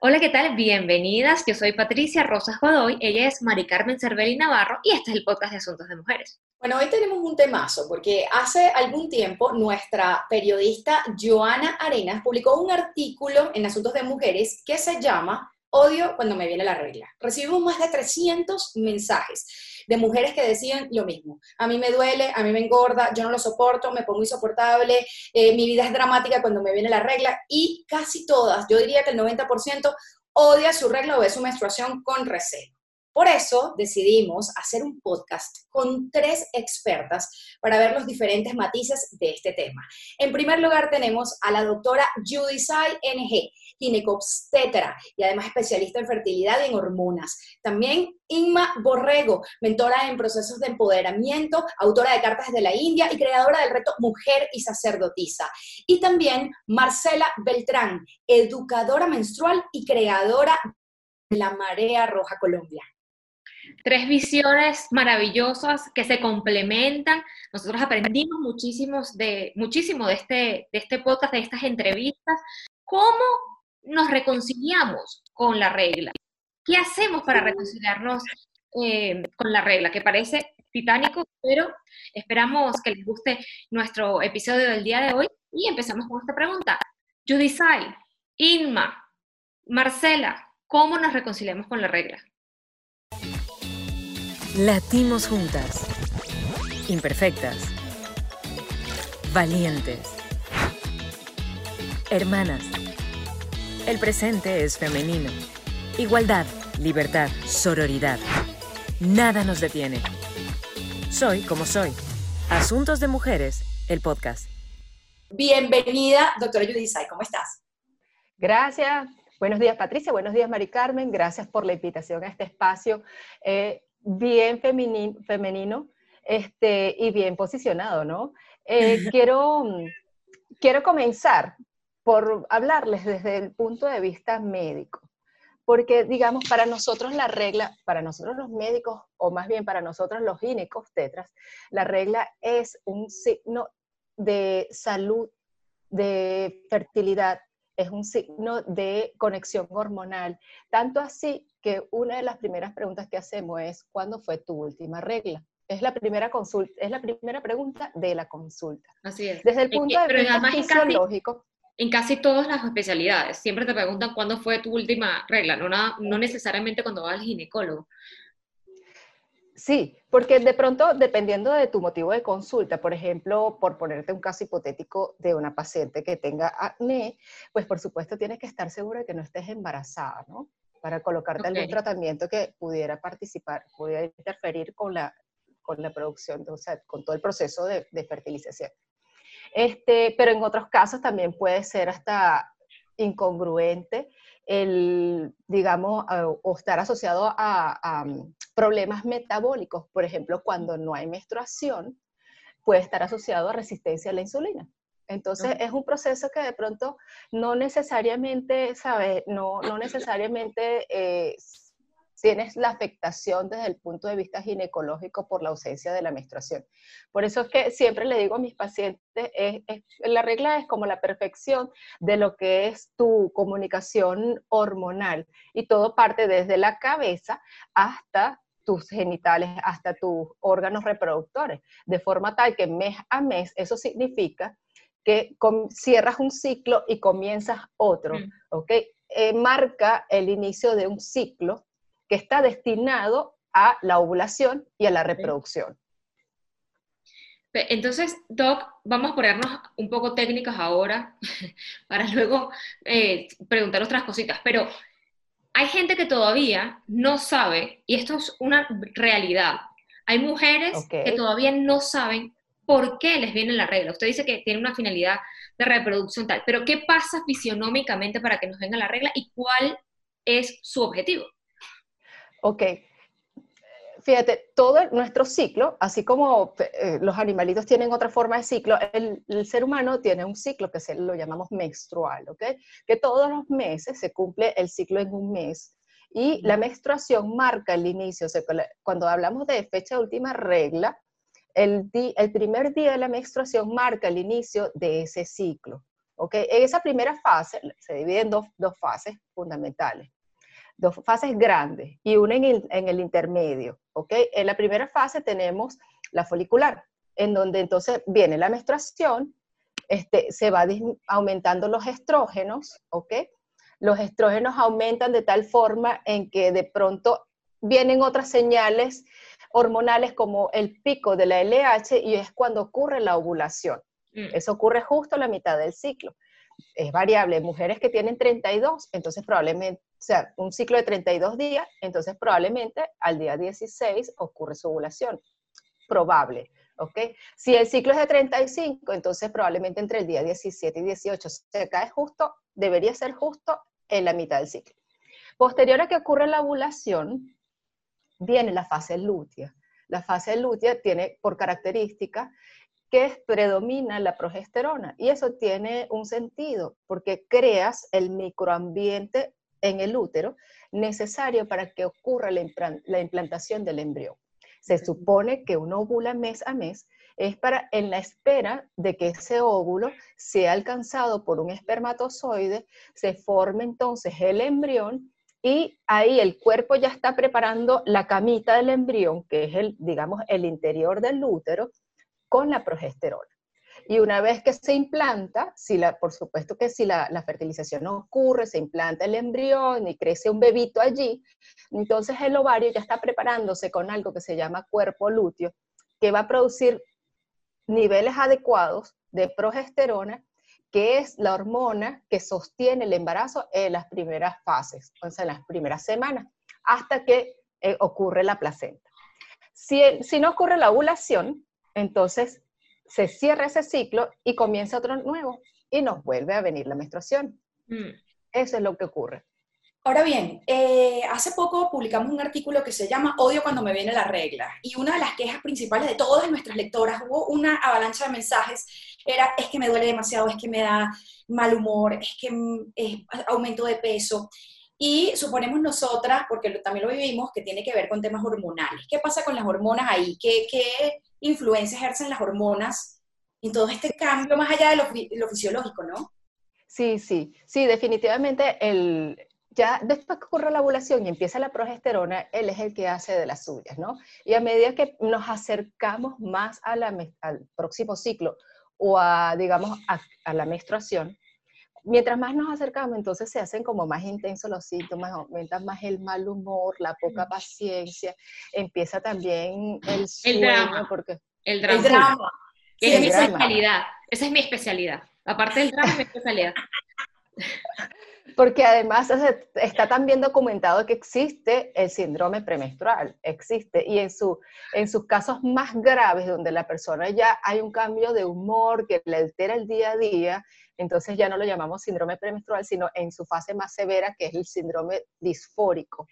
Hola, ¿qué tal? Bienvenidas. Yo soy Patricia Rosas Godoy, ella es Mari Carmen Cervelli Navarro y este es el podcast de Asuntos de Mujeres. Bueno, hoy tenemos un temazo porque hace algún tiempo nuestra periodista Joana Arenas publicó un artículo en Asuntos de Mujeres que se llama Odio cuando me viene la regla. Recibimos más de 300 mensajes de mujeres que decían lo mismo. A mí me duele, a mí me engorda, yo no lo soporto, me pongo insoportable, eh, mi vida es dramática cuando me viene la regla y casi todas, yo diría que el 90% odia su regla o ve su menstruación con recelo. Por eso decidimos hacer un podcast con tres expertas para ver los diferentes matices de este tema. En primer lugar tenemos a la doctora Judy Sai NG, ginecobstetra y además especialista en fertilidad y en hormonas. También Inma Borrego, mentora en procesos de empoderamiento, autora de Cartas de la India y creadora del reto Mujer y Sacerdotisa. Y también Marcela Beltrán, educadora menstrual y creadora de la Marea Roja Colombia tres visiones maravillosas que se complementan. Nosotros aprendimos muchísimos de, muchísimo de este, de este podcast, de estas entrevistas. ¿Cómo nos reconciliamos con la regla? ¿Qué hacemos para reconciliarnos eh, con la regla? Que parece titánico, pero esperamos que les guste nuestro episodio del día de hoy y empezamos con esta pregunta. Judisai, Inma, Marcela, ¿cómo nos reconciliamos con la regla? Latimos juntas. Imperfectas. Valientes. Hermanas. El presente es femenino. Igualdad, libertad, sororidad. Nada nos detiene. Soy como soy. Asuntos de Mujeres, el podcast. Bienvenida, doctora Judisay, ¿cómo estás? Gracias. Buenos días, Patricia. Buenos días, Mari Carmen. Gracias por la invitación a este espacio. Eh, bien femenino, este, y bien posicionado, ¿no? Eh, quiero, quiero comenzar por hablarles desde el punto de vista médico, porque digamos, para nosotros la regla, para nosotros los médicos, o más bien para nosotros los ginecos tetras, la regla es un signo de salud, de fertilidad, es un signo de conexión hormonal, tanto así que una de las primeras preguntas que hacemos es, ¿cuándo fue tu última regla? Es la primera consulta, es la primera pregunta de la consulta. Así es. Desde el punto de vista fisiológico. En casi, todas las especialidades, siempre te preguntan cuándo fue tu última regla, no, no necesariamente cuando vas al ginecólogo. Sí, porque de pronto, dependiendo de tu motivo de consulta, por ejemplo, por ponerte un caso hipotético de una paciente que tenga acné, pues por supuesto tienes que estar segura de que no estés embarazada, ¿no? para colocarte algún tratamiento que pudiera participar, pudiera interferir con la, con la producción, o sea, con todo el proceso de, de fertilización. Este, pero en otros casos también puede ser hasta incongruente el, digamos, o estar asociado a, a, mm, problemas metabólicos. Por ejemplo, cuando no hay menstruación, puede estar asociado a resistencia a la insulina. Entonces es un proceso que de pronto no necesariamente, ¿sabes? No, no necesariamente eh, tienes la afectación desde el punto de vista ginecológico por la ausencia de la menstruación. Por eso es que siempre le digo a mis pacientes, la regla es como la perfección de lo que es tu comunicación hormonal y todo parte desde la cabeza hasta tus genitales, hasta tus órganos reproductores, de forma tal que mes a mes eso significa que cierras un ciclo y comienzas otro, mm. ¿ok? Eh, marca el inicio de un ciclo que está destinado a la ovulación y a la reproducción. Entonces, Doc, vamos a ponernos un poco técnicas ahora para luego eh, preguntar otras cositas, pero hay gente que todavía no sabe, y esto es una realidad, hay mujeres que todavía no saben por qué les viene la regla. Usted dice que tiene una finalidad de reproducción tal, pero ¿qué pasa fisionómicamente para que nos venga la regla y cuál es su objetivo? Ok. Fíjate, todo nuestro ciclo, así como eh, los animalitos tienen otra forma de ciclo, el, ser humano tiene un ciclo que se lo llamamos menstrual, ¿ok? Que todos los meses se cumple el ciclo en un mes. Y la menstruación marca el inicio, o sea, cuando hablamos de fecha de última regla, el, el primer día de la menstruación marca el inicio de ese ciclo. ¿ok? En esa primera fase se divide en dos, dos fases fundamentales, dos fases grandes y una en el, en el intermedio, ¿ok? En la primera fase tenemos la folicular, en donde entonces viene la menstruación, este, se va aumentando los estrógenos, ¿ok? Los estrógenos aumentan de tal forma en que de pronto vienen otras señales hormonales como el pico de la LH y es cuando ocurre la ovulación. Mm. Eso ocurre justo a la mitad del ciclo. Es variable. Mujeres que tienen 32, entonces probablemente, o sea, un ciclo de 32 días, entonces probablemente al día 16 ocurre su ovulación. Probable. ¿ok? Si el ciclo es de 35, entonces probablemente entre el día 17 y 18 se cae justo, debería ser justo en la mitad del ciclo. Posterior a que ocurre la ovulación, viene la fase lútea. La fase lútea tiene por característica que predomina la progesterona y eso tiene un sentido porque creas el microambiente en el útero necesario para que ocurra la implantación del embrión. Se supone que un óvulo mes a mes es para en la espera de que ese óvulo sea alcanzado por un espermatozoide, se forme entonces el embrión y ahí el cuerpo ya está preparando la camita del embrión, que es el, digamos, el interior del útero, con la progesterona. Y una vez que se implanta, si la, por supuesto que si la, fertilización no ocurre, se implanta el embrión y crece un bebito allí, entonces el ovario ya está preparándose con algo que se llama cuerpo lúteo, que va a producir niveles adecuados de progesterona, que es la hormona que sostiene el embarazo en las primeras fases, o sea, en las primeras semanas, hasta que eh, ocurre la placenta. Si, si no ocurre la ovulación, entonces se cierra ese ciclo y comienza otro nuevo y nos vuelve a venir la menstruación. Mm. Eso es lo que ocurre. Ahora bien, eh, hace poco publicamos un artículo que se llama Odio cuando me viene la regla y una de las quejas principales de todas nuestras lectoras, hubo una avalancha de mensajes, era es que me duele demasiado, es que me da mal humor, es que mm, es aumento de peso. Y suponemos nosotras, porque también lo vivimos, que tiene que ver con temas hormonales. ¿Qué pasa con las hormonas ahí? ¿Qué, qué influencia ejercen las hormonas en todo este cambio más allá de lo, fisiológico, ¿no? Sí, sí, sí, definitivamente el, ya después que ocurre la ovulación y empieza la progesterona, él es el que hace de las suyas, ¿no? Y a medida que nos acercamos más a la, al próximo ciclo o a, digamos, a, la menstruación, mientras más nos acercamos, entonces se hacen como más intensos los síntomas, aumenta más el mal humor, la poca paciencia, empieza también el sueño, el drama, porque el drama, es mi especialidad, esa es mi especialidad, aparte del drama es mi especialidad. Porque además está también documentado que existe el síndrome premenstrual, existe, y en, su, en sus casos más graves, donde la persona ya hay un cambio de humor que le altera el día a día, entonces ya no lo llamamos síndrome premenstrual, sino en su fase más severa, que es el síndrome disfórico.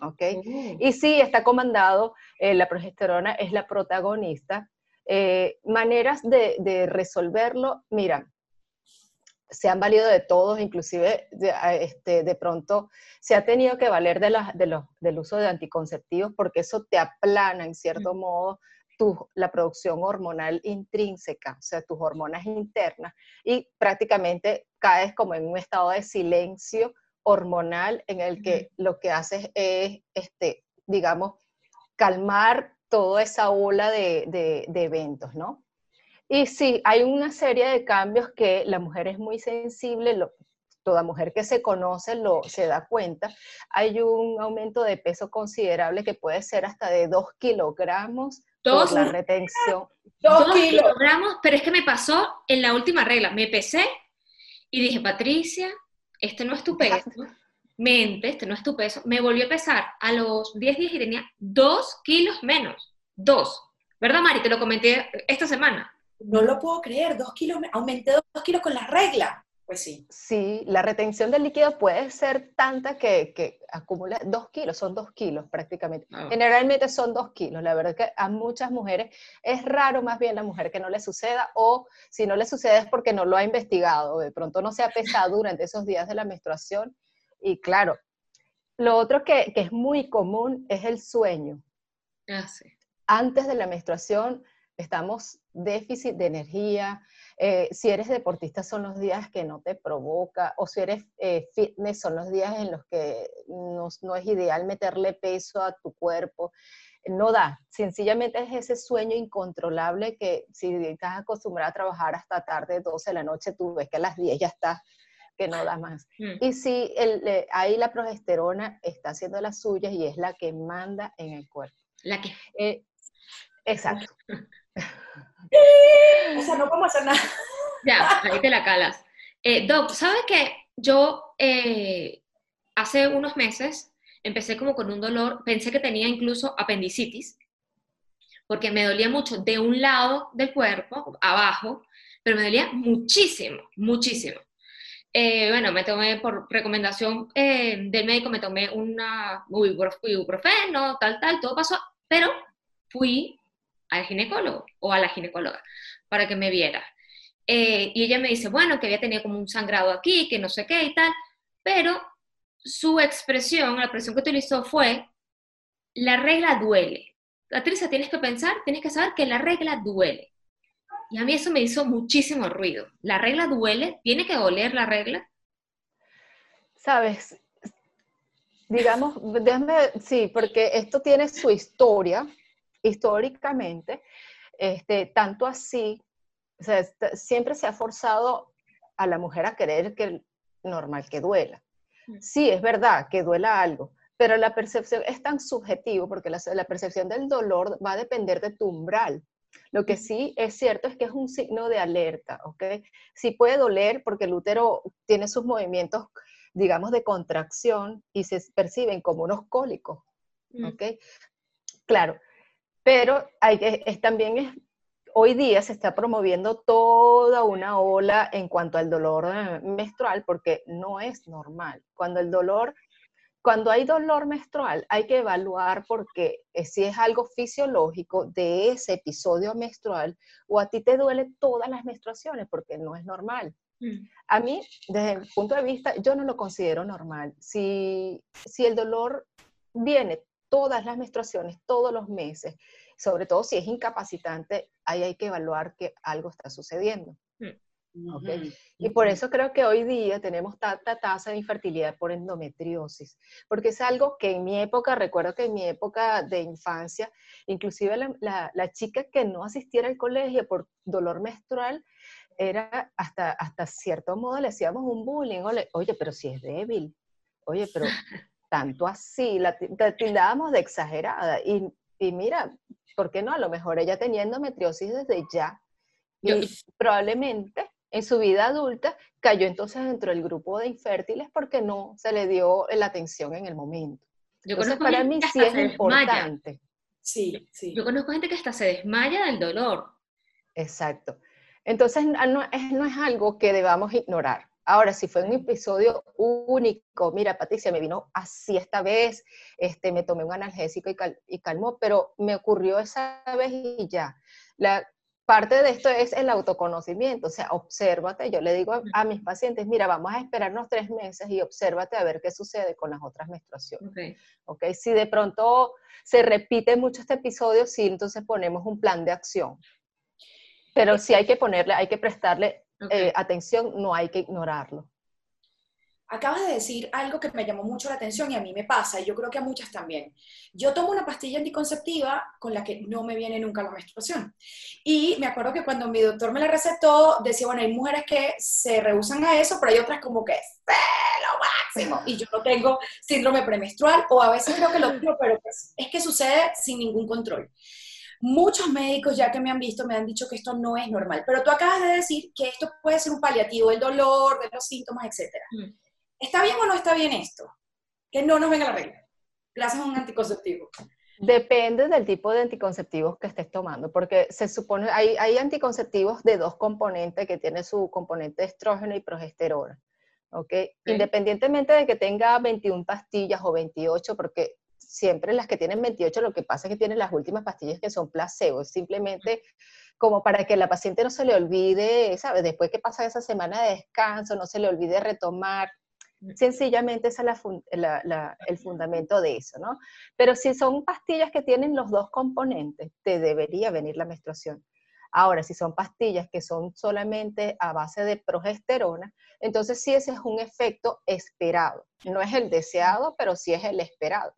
¿ok? Mm. Y sí, está comandado, eh, la progesterona es la protagonista. Eh, maneras de, de resolverlo, mira, se han valido de todos, inclusive de, este, de pronto se ha tenido que valer de, de los, del uso de anticonceptivos porque eso te aplana en cierto modo tu, la producción hormonal intrínseca, o sea, tus hormonas internas, y prácticamente caes como en un estado de silencio hormonal en el que lo que haces es, este, digamos, calmar toda esa ola de, de, de eventos, ¿no? Y sí, hay una serie de cambios que la mujer es muy sensible, toda mujer que se conoce lo, se da cuenta. Hay un aumento de peso considerable que puede ser hasta de 2 kilogramos por la retención. 2 kilogramos, pero es que me pasó en la última regla, me pesé y dije, Patricia, este no es tu peso. Mente, este no es tu peso. Me volvió a pesar a los 10 días y tenía 2 kilos menos. 2. ¿Verdad, Mari? Te lo comenté esta semana no lo puedo creer, dos kilos, aumenté dos kilos con la regla. Pues sí. Sí, la retención del líquido puede ser tanta que, que acumula dos kilos, son dos kilos prácticamente. Ah. Generalmente son dos kilos. La verdad que a muchas mujeres es raro más bien la mujer que no le suceda o si no le sucede es porque no lo ha investigado. De pronto no se ha pesado durante esos días de la menstruación. Y claro, lo otro que, que es muy común es el sueño. Ah, sí. Antes de la menstruación estamos déficit de energía. Eh, si eres deportista son los días que no te provoca, o si eres eh, fitness son los días en los que no, no, es ideal meterle peso a tu cuerpo. No da, sencillamente es ese sueño incontrolable que si estás acostumbrada a trabajar hasta tarde, 12 de la noche, tú ves que a las 10 ya estás que no da más. Mm. Y si el, ahí la progesterona está haciendo las suyas y es la que manda en el cuerpo. La que. Eh, exacto. o sea, no podemos hacer nada. Ya, ahí te la calas. Eh, Doc, ¿sabes qué? Yo eh, hace unos meses empecé como con un dolor, pensé que tenía incluso apendicitis, porque me dolía mucho de un lado del cuerpo, abajo, pero me dolía muchísimo, muchísimo. Eh, bueno, me tomé por recomendación eh, del médico, me tomé una ibuprofeno, tal, tal, todo pasó, pero fui al ginecólogo o a la ginecóloga para que me viera. Eh, y ella me dice, bueno, que había tenido como un sangrado aquí, que no sé qué y tal, pero su expresión, la expresión que utilizó fue, la regla duele. Patricia, tienes que pensar, tienes que saber que la regla duele. Y a mí eso me hizo muchísimo ruido. ¿La regla duele? ¿Tiene que doler la regla? Sabes, digamos, déjame, sí, porque esto tiene su historia, históricamente, este, tanto así, o sea, siempre se ha forzado a la mujer a querer que normal que duela. Mm. Sí, es verdad que duela algo, pero la percepción es tan subjetivo porque la, la percepción del dolor va a depender de tu umbral. Lo que sí es cierto es que es un signo de alerta, ¿ok? Sí puede doler porque el útero tiene sus movimientos, digamos, de contracción y se perciben como unos cólicos, mm. ¿ok? Claro, pero hay que, es, también es, hoy día se está promoviendo toda una ola en cuanto al dolor eh, menstrual porque no es normal. Cuando el dolor cuando hay dolor menstrual, hay que evaluar porque eh, si es algo fisiológico de ese episodio menstrual o a ti te duele todas las menstruaciones porque no es normal. Mm. A mí, desde el punto de vista, yo no lo considero normal. Si, si el dolor viene todas las menstruaciones, todos los meses, sobre todo si es incapacitante, ahí hay que evaluar que algo está sucediendo. Mm. Y por eso creo que hoy día tenemos tanta tasa de infertilidad por endometriosis, porque es algo que en mi época, recuerdo que en mi época de infancia, inclusive la, la, chica que no asistiera al colegio por dolor menstrual, era hasta, hasta cierto modo le hacíamos un bullying, oye, pero si es débil, oye, pero tanto así, la, tildábamos de exagerada. Y, y mira, ¿por qué no? A lo mejor ella tenía endometriosis desde ya. Y probablemente en su vida adulta cayó entonces dentro del grupo de infértiles porque no se le dio la atención en el momento. Yo entonces, para mí sí es importante. Sí, sí. Yo conozco gente que hasta se desmaya del dolor. Exacto. Entonces, no es, no es algo que debamos ignorar. Ahora, si fue un episodio único, mira, Patricia, me vino así esta vez, este, me tomé un analgésico y, y calmó, pero me ocurrió esa vez y ya. La, parte de esto es el autoconocimiento, o sea, obsérvate. Yo le digo a, mis pacientes, mira, vamos a esperarnos tres meses y obsérvate a ver qué sucede con las otras menstruaciones. Okay. ok, si de pronto se repite mucho este episodio, sí, entonces ponemos un plan de acción. Pero sí hay que ponerle, hay que prestarle eh, atención, no hay que ignorarlo acabas de decir algo que me llamó mucho la atención y a mí me pasa, y yo creo que a muchas también. Yo tomo una pastilla anticonceptiva con la que no me viene nunca la menstruación. Y me acuerdo que cuando mi doctor me la recetó, decía, bueno, hay mujeres que se rehusan a eso, pero hay otras como que es lo máximo. Y yo no tengo síndrome premenstrual, o a veces creo que lo tengo, pero pues, es que sucede sin ningún control. Muchos médicos ya que me han visto me han dicho que esto no es normal, pero tú acabas de decir que esto puede ser un paliativo del dolor, de los síntomas, etcétera. Mm. ¿Está bien o no está bien esto? Que no nos venga la regla. Gracias a un anticonceptivo. Depende del tipo de anticonceptivos que estés tomando, porque se supone, hay, hay anticonceptivos de dos componentes que tienen su componente estrógeno y progesterona. ¿okay? Independientemente de que tenga 21 pastillas o 28, porque siempre las que tienen 28 lo que pasa es que tienen las últimas pastillas que son placebo, simplemente como para que la paciente no se le olvide, ¿sabes? Después que pasa esa semana de descanso, no se le olvide retomar Sencillamente ese es el fundamento de eso, ¿no? Pero si son pastillas que tienen los dos componentes, te debería venir la menstruación. Ahora, si son pastillas que son solamente a base de progesterona, entonces sí ese es un efecto esperado. No es el deseado, pero sí es el esperado,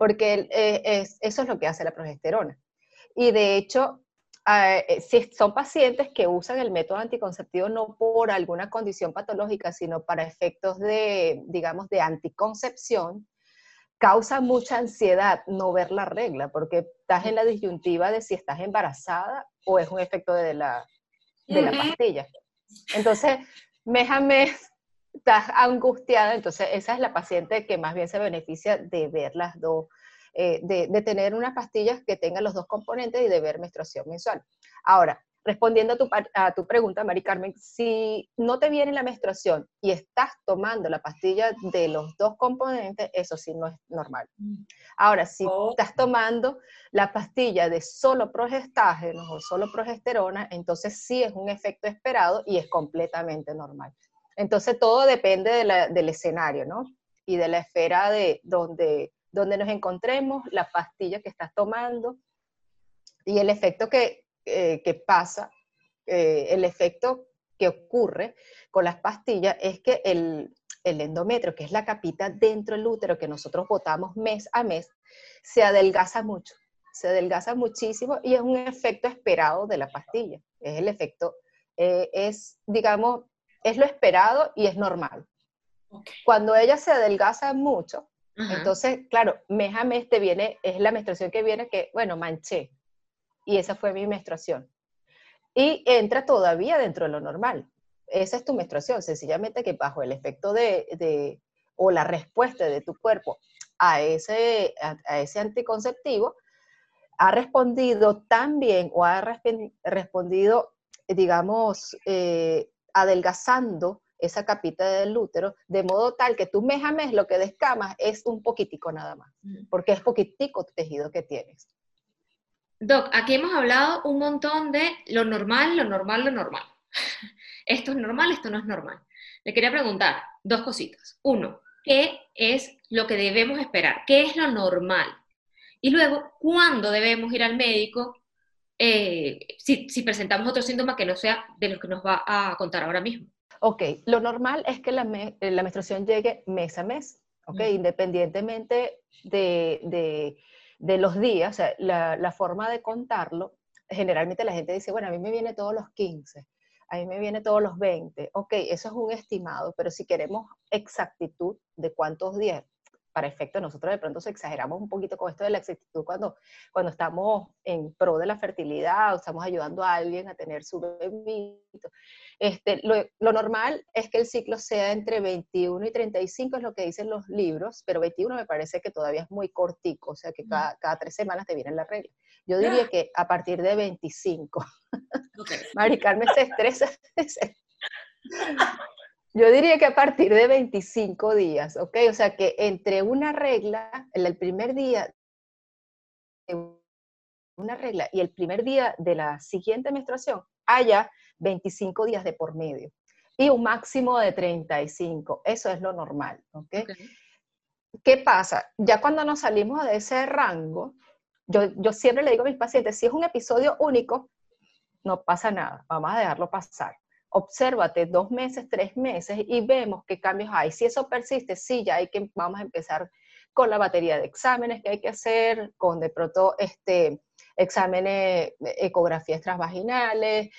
porque eh, eso es lo que hace la progesterona. Y de hecho, Ah, eh, si son pacientes que usan el método anticonceptivo no por alguna condición patológica, sino para efectos de, digamos, de anticoncepción, causa mucha ansiedad no ver la regla, porque estás en la disyuntiva de si estás embarazada o es un efecto de la, de la pastilla. Entonces, mes a mes estás angustiada, entonces esa es la paciente que más bien se beneficia de ver las dos eh, de, tener unas pastillas que tengan los dos componentes y de ver menstruación mensual. Ahora, respondiendo a tu, a tu, pregunta, Mari Carmen, si no te viene la menstruación y estás tomando la pastilla de los dos componentes, eso sí no es normal. Ahora, si oh. estás tomando la pastilla de solo progestágeno o solo progesterona, entonces sí es un efecto esperado y es completamente normal. Entonces todo depende del escenario, ¿no? Y de la esfera de donde donde nos encontremos, la pastilla que estás tomando y el efecto que, eh, pasa, eh, el efecto que ocurre con las pastillas es que el, el endometrio, que es la capita dentro del útero que nosotros botamos mes a mes, se adelgaza mucho, se adelgaza muchísimo y es un efecto esperado de la pastilla. Es el efecto, eh, es, digamos, es lo esperado y es normal. Cuando ella se adelgaza mucho, entonces, claro, mes a mes te viene, es la menstruación que viene que, bueno, manché. Y esa fue mi menstruación. Y entra todavía dentro de lo normal. Esa es tu menstruación, sencillamente que bajo el efecto de, o la respuesta de tu cuerpo a ese, a, ese anticonceptivo, ha respondido tan bien o ha respondido, digamos, eh, adelgazando esa capita del útero, de modo tal que tú mes a mes lo que descamas es un poquitico nada más, porque es poquitico tu tejido que tienes. Doc, aquí hemos hablado un montón de lo normal, lo normal, lo normal. Esto es normal, esto no es normal. Le quería preguntar dos cositas. Uno, ¿qué es lo que debemos esperar? ¿Qué es lo normal? Y luego, ¿cuándo debemos ir al médico eh, si, si presentamos otro síntoma que no sea de los que nos va a contar ahora mismo? Ok, lo normal es que la, eh, menstruación llegue mes a mes, ok, independientemente de, los días, o sea, la, forma de contarlo, generalmente la gente dice, bueno, a mí me viene todos los 15, a mí me viene todos los 20, ok, eso es un estimado, pero si queremos exactitud de cuántos días, para efecto, nosotros de pronto se exageramos un poquito con esto de la exactitud cuando, cuando estamos en pro de la fertilidad o estamos ayudando a alguien a tener su bebito. Este, lo, normal es que el ciclo sea entre 21 y 35, es lo que dicen los libros, pero 21 me parece que todavía es muy cortico, o sea que cada, cada tres semanas te viene la regla. Yo diría que a partir de 25. Okay. Mari Carmen se estresa. Yo diría que a partir de 25 días, ¿ok? O sea que entre una regla, el primer día, una regla y el primer día de la siguiente menstruación, haya 25 días de por medio y un máximo de 35. Eso es lo normal, ¿ok? ¿Qué pasa? Ya cuando nos salimos de ese rango, yo, yo siempre le digo a mis pacientes, si es un episodio único, no pasa nada, vamos a dejarlo pasar obsérvate dos meses, tres meses y vemos qué cambios hay. Si eso persiste, sí, ya hay que, vamos a empezar con la batería de exámenes que hay que hacer, con de pronto este, exámenes, ecografías transvaginales,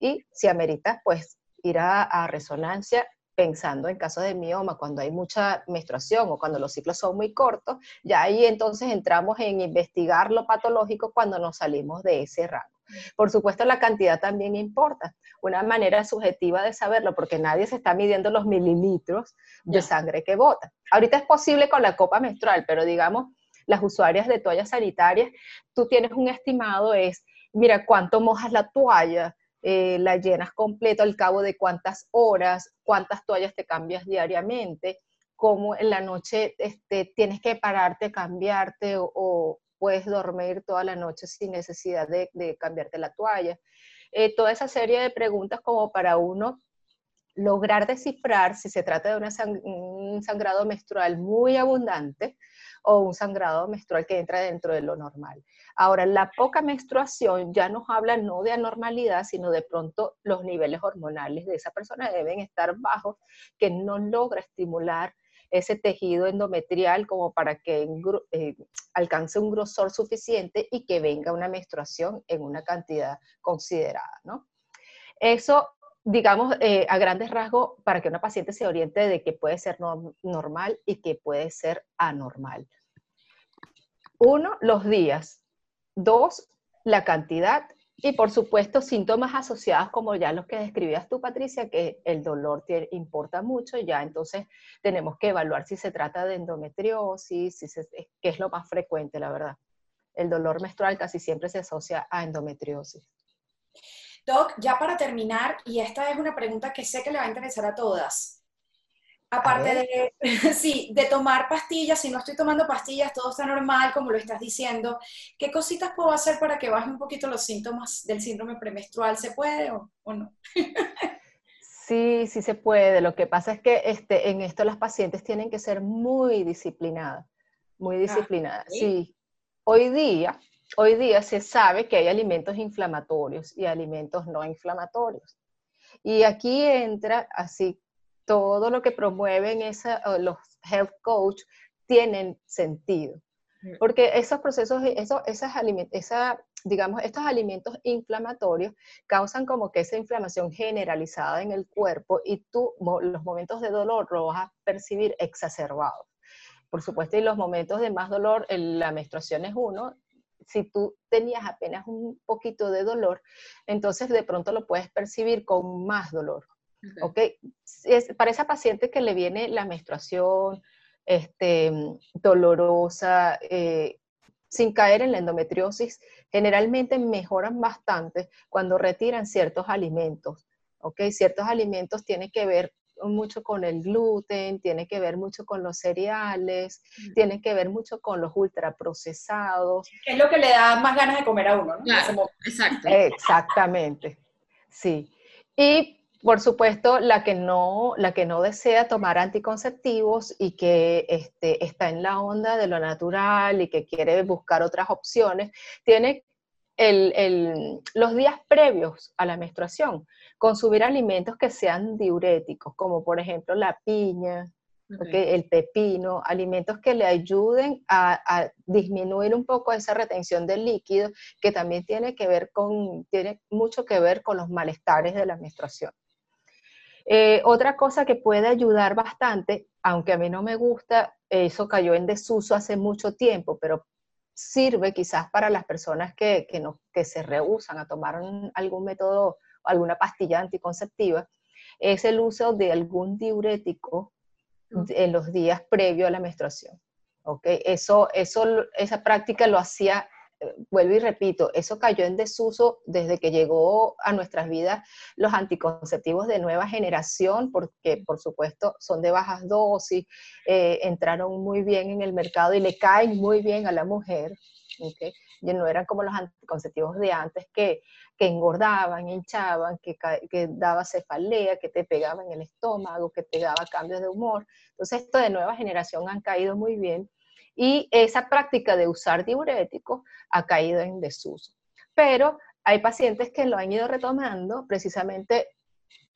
y si ameritas, pues ir a, resonancia pensando en casos de mioma, cuando hay mucha menstruación o cuando los ciclos son muy cortos, ya ahí entonces entramos en investigar lo patológico cuando nos salimos de ese rango. Por supuesto, la cantidad también importa. Una manera subjetiva de saberlo, porque nadie se está midiendo los mililitros de sangre que bota. Ahorita es posible con la copa menstrual, pero digamos, las usuarias de toallas sanitarias, tú tienes un estimado, es, mira, cuánto mojas la toalla, eh, la llenas completo al cabo de cuántas horas, cuántas toallas te cambias diariamente, cómo en la noche este, tienes que pararte, cambiarte o, puedes dormir toda la noche sin necesidad de, cambiarte la toalla. Eh, toda esa serie de preguntas como para uno lograr descifrar si se trata de un sangrado menstrual muy abundante o un sangrado menstrual que entra dentro de lo normal. Ahora, la poca menstruación ya nos habla no de anormalidad, sino de pronto los niveles hormonales de esa persona deben estar bajos, que no logra estimular ese tejido endometrial como para que eh, alcance un grosor suficiente y que venga una menstruación en una cantidad considerada, ¿no? Eso, digamos, eh, a grandes rasgos, para que una paciente se oriente de que puede ser normal y que puede ser anormal. Uno, los días. Dos, la cantidad y por supuesto, síntomas asociados como ya los que describías tú, Patricia, que el dolor importa mucho, ya entonces tenemos que evaluar si se trata de endometriosis, si que es lo más frecuente, la verdad. El dolor menstrual casi siempre se asocia a endometriosis. Doc, ya para terminar, y esta es una pregunta que sé que le va a interesar a todas. Aparte de, sí, de tomar pastillas, si no estoy tomando pastillas, todo está normal, como lo estás diciendo, ¿qué cositas puedo hacer para que baje un poquito los síntomas del síndrome premenstrual? ¿Se puede o, no? Sí, sí se puede. Lo que pasa es que este, en esto las pacientes tienen que ser muy disciplinadas, muy ah, disciplinadas. sí. Hoy día, hoy día se sabe que hay alimentos inflamatorios y alimentos no inflamatorios. Y aquí entra así todo lo que promueven esa, los health coach tienen sentido. Porque esos procesos, esos, esas esa, digamos, estos alimentos inflamatorios causan como que esa inflamación generalizada en el cuerpo y tú los momentos de dolor los vas a percibir exacerbados. Por supuesto, y los momentos de más dolor, la menstruación es uno, si tú tenías apenas un poquito de dolor, entonces de pronto lo puedes percibir con más dolor. ¿Ok? Es, para esa paciente que le viene la menstruación este, dolorosa, eh, sin caer en la endometriosis, generalmente mejoran bastante cuando retiran ciertos alimentos. ¿ok? Ciertos alimentos tienen que ver mucho con el gluten, tiene que ver mucho con los cereales, tiene que ver mucho con los ultraprocesados. Es lo que le da más ganas de comer a uno, ¿no? exacto. Exactamente, sí. Y por supuesto, la que no, la que no desea tomar anticonceptivos y que este, está en la onda de lo natural y que quiere buscar otras opciones, tiene los días previos a la menstruación, consumir alimentos que sean diuréticos, como por ejemplo la piña, el pepino, alimentos que le ayuden a, a, disminuir un poco esa retención del líquido, que también tiene que ver con, tiene mucho que ver con los malestares de la menstruación. Eh, otra cosa que puede ayudar bastante, aunque a mí no me gusta, eso cayó en desuso hace mucho tiempo, pero sirve quizás para las personas que, no, que se rehusan a tomar algún método, alguna pastilla anticonceptiva, es el uso de algún diurético en los días previos a la menstruación. ¿okay? Eso, eso, esa práctica lo hacía vuelvo y repito, eso cayó en desuso desde que llegó a nuestras vidas los anticonceptivos de nueva generación, porque por supuesto son de bajas dosis, eh, entraron muy bien en el mercado y le caen muy bien a la mujer. ¿okay? No eran como los anticonceptivos de antes que, que engordaban, hinchaban, que, que daba cefalea, que te pegaban en el estómago, que te daba cambios de humor. Entonces, esto de nueva generación han caído muy bien y esa práctica de usar diuréticos ha caído en desuso. Pero hay pacientes que lo han ido retomando precisamente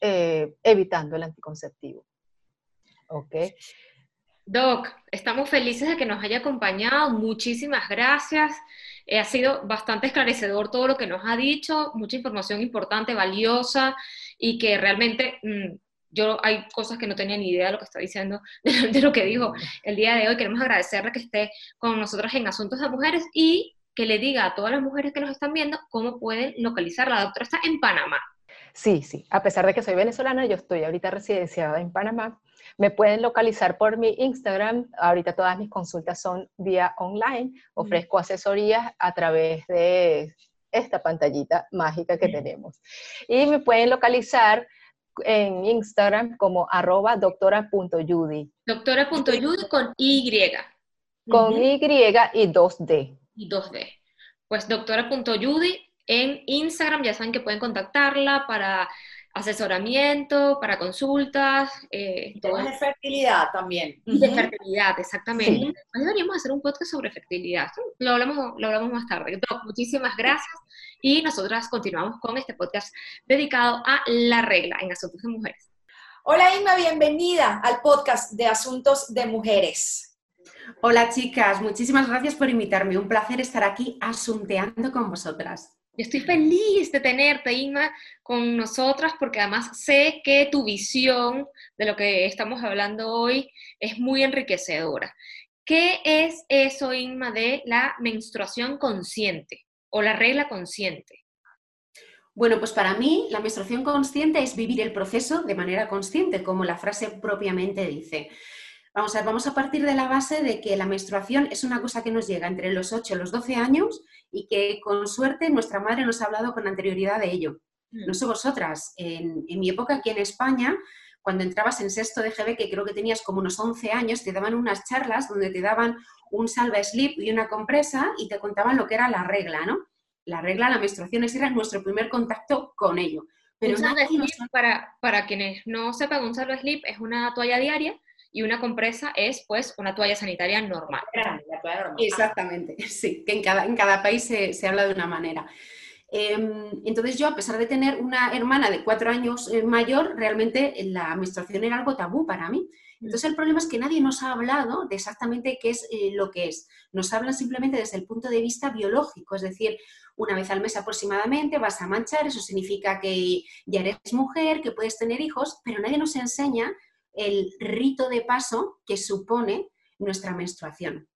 eh, evitando el anticonceptivo. ¿Ok? Doc, estamos felices de que nos haya acompañado. Muchísimas gracias. Eh, ha sido bastante esclarecedor todo lo que nos ha dicho, mucha información importante, valiosa y que realmente mm, yo hay cosas que no tenía ni idea de lo que está diciendo, de, lo que dijo el día de hoy. Queremos agradecerle que esté con nosotros en Asuntos de Mujeres y que le diga a todas las mujeres que nos están viendo cómo pueden localizarla. La doctora está en Panamá. Sí, sí. A pesar de que soy venezolana, yo estoy ahorita residenciada en Panamá. Me pueden localizar por mi Instagram. Ahorita todas mis consultas son vía online. Ofrezco asesorías a través de esta pantallita mágica que tenemos. Y me pueden localizar en Instagram como arroba doctora.judy. Doctora.judy con Y. Con Y y 2D. Y 2D. Pues doctora.judy en Instagram, ya saben que pueden contactarla para asesoramiento, para consultas. Eh, temas de fertilidad también. De fertilidad, exactamente. Deberíamos hacer un podcast sobre fertilidad. Lo hablamos, lo hablamos más tarde. muchísimas gracias. Y nosotras continuamos con este podcast dedicado a la regla en asuntos de mujeres. Hola Inma, bienvenida al podcast de Asuntos de Mujeres. Hola chicas, muchísimas gracias por invitarme. Un placer estar aquí asunteando con vosotras. Yo estoy feliz de tenerte, Inma, con nosotras, porque además sé que tu visión de lo que estamos hablando hoy es muy enriquecedora. ¿Qué es eso, Inma, de la menstruación consciente o la regla consciente? Bueno, pues para mí la menstruación consciente es vivir el proceso de manera consciente, como la frase propiamente dice. Vamos a, ver, vamos a partir de la base de que la menstruación es una cosa que nos llega entre los 8 y los 12 años y que con suerte nuestra madre nos ha hablado con anterioridad de ello. Mm. No sé vosotras, en, mi época aquí en España, cuando entrabas en sexto de GB, que creo que tenías como unos 11 años, te daban unas charlas donde te daban un salva slip y una compresa y te contaban lo que era la regla, ¿no? La regla, la menstruación, ese era nuestro primer contacto con ello. Pero un salva slip, para, para quienes no sepan, un salva slip es una toalla diaria y una compresa es pues una toalla sanitaria normal. Exactamente, sí, que en cada, en cada país se, habla de una manera. Em, entonces yo, a pesar de tener una hermana de cuatro años eh, mayor, realmente la menstruación era algo tabú para mí. Mm. Entonces el problema es que nadie nos ha hablado de exactamente qué es eh, lo que es. Nos hablan simplemente desde el punto de vista biológico, es decir, una vez al mes aproximadamente vas a manchar, eso significa que ya eres mujer, que puedes tener hijos, pero nadie nos enseña el rito de paso que supone nuestra menstruación.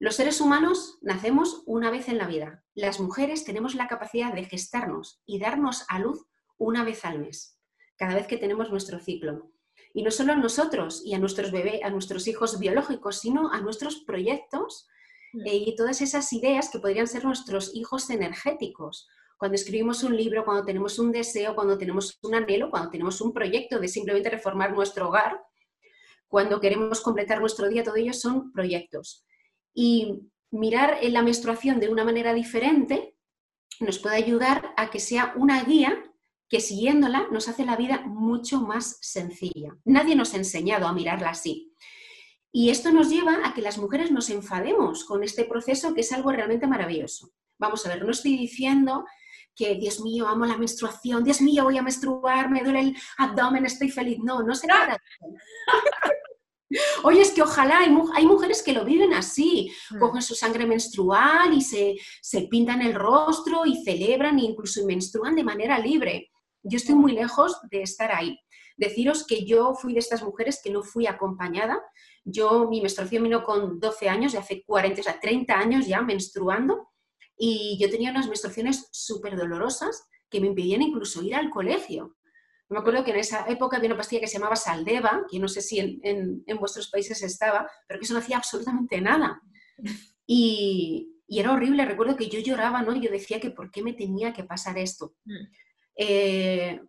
Los seres humanos nacemos una vez en la vida. Las mujeres tenemos la capacidad de gestarnos y darnos a luz una vez al mes, cada vez que tenemos nuestro ciclo. Y no solo a nosotros y a nuestros bebés, a nuestros hijos biológicos, sino a nuestros proyectos mm. eh, y todas esas ideas que podrían ser nuestros hijos energéticos, cuando escribimos un libro, cuando tenemos un deseo, cuando tenemos un anhelo, cuando tenemos un proyecto de simplemente reformar nuestro hogar, cuando queremos completar nuestro día, todo ello son proyectos. Y mirar en la menstruación de una manera diferente nos puede ayudar a que sea una guía que siguiéndola nos hace la vida mucho más sencilla. Nadie nos ha enseñado a mirarla así. Y esto nos lleva a que las mujeres nos enfademos con este proceso que es algo realmente maravilloso. Vamos a ver, no estoy diciendo que, Dios mío, amo la menstruación, Dios mío, voy a menstruar, me duele el abdomen, estoy feliz. No, no se trata Oye, es que ojalá, hay, mujeres que lo viven así, mm. cogen su sangre menstrual y se, se, pintan el rostro y celebran e incluso menstruan de manera libre. Yo estoy muy lejos de estar ahí. Deciros que yo fui de estas mujeres que no fui acompañada. Yo, mi menstruación vino con 12 años, de hace 40, o sea, 30 años ya menstruando y yo tenía unas menstruaciones súper dolorosas que me impedían incluso ir al colegio. Me acuerdo que en esa época había una pastilla que se llamaba Saldeva, que no sé si en, vuestros países estaba, pero que eso no hacía absolutamente nada. Y, era horrible, recuerdo que yo lloraba, ¿no? Yo decía que por qué me tenía que pasar esto. Mm. Eh,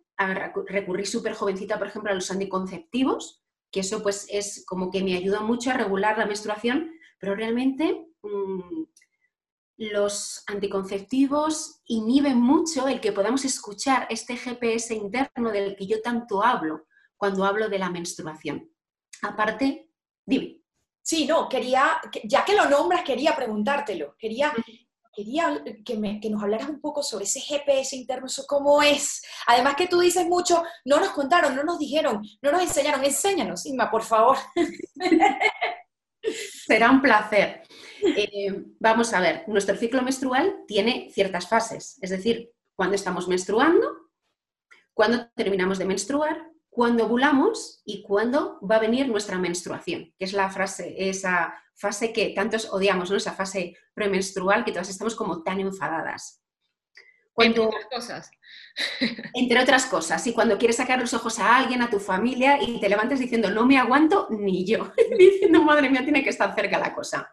recurrí súper jovencita, por ejemplo, a los anticonceptivos, que eso pues es como que me ayuda mucho a regular la menstruación, pero realmente mm, los anticonceptivos inhiben mucho el que podamos escuchar este GPS interno del que yo tanto hablo cuando hablo de la menstruación. Aparte, dime. Sí, no, quería, ya que lo nombras, quería preguntártelo. Quería, quería que, me, que, nos hablaras un poco sobre ese GPS interno, eso cómo es. Además que tú dices mucho, no nos contaron, no nos dijeron, no nos enseñaron. Enséñanos, Inma, por favor. Será un placer. Eh, vamos a ver, nuestro ciclo menstrual tiene ciertas fases, es decir, cuando estamos menstruando, cuando terminamos de menstruar, cuando ovulamos y cuando va a venir nuestra menstruación, que es la frase, esa fase que tantos odiamos, ¿no? esa fase premenstrual que todas estamos como tan enfadadas. entre otras cosas. Entre otras cosas, y cuando quieres sacar los ojos a alguien, a tu familia, y te levantes diciendo, no me aguanto ni yo, diciendo, madre mía, tiene que estar cerca la cosa.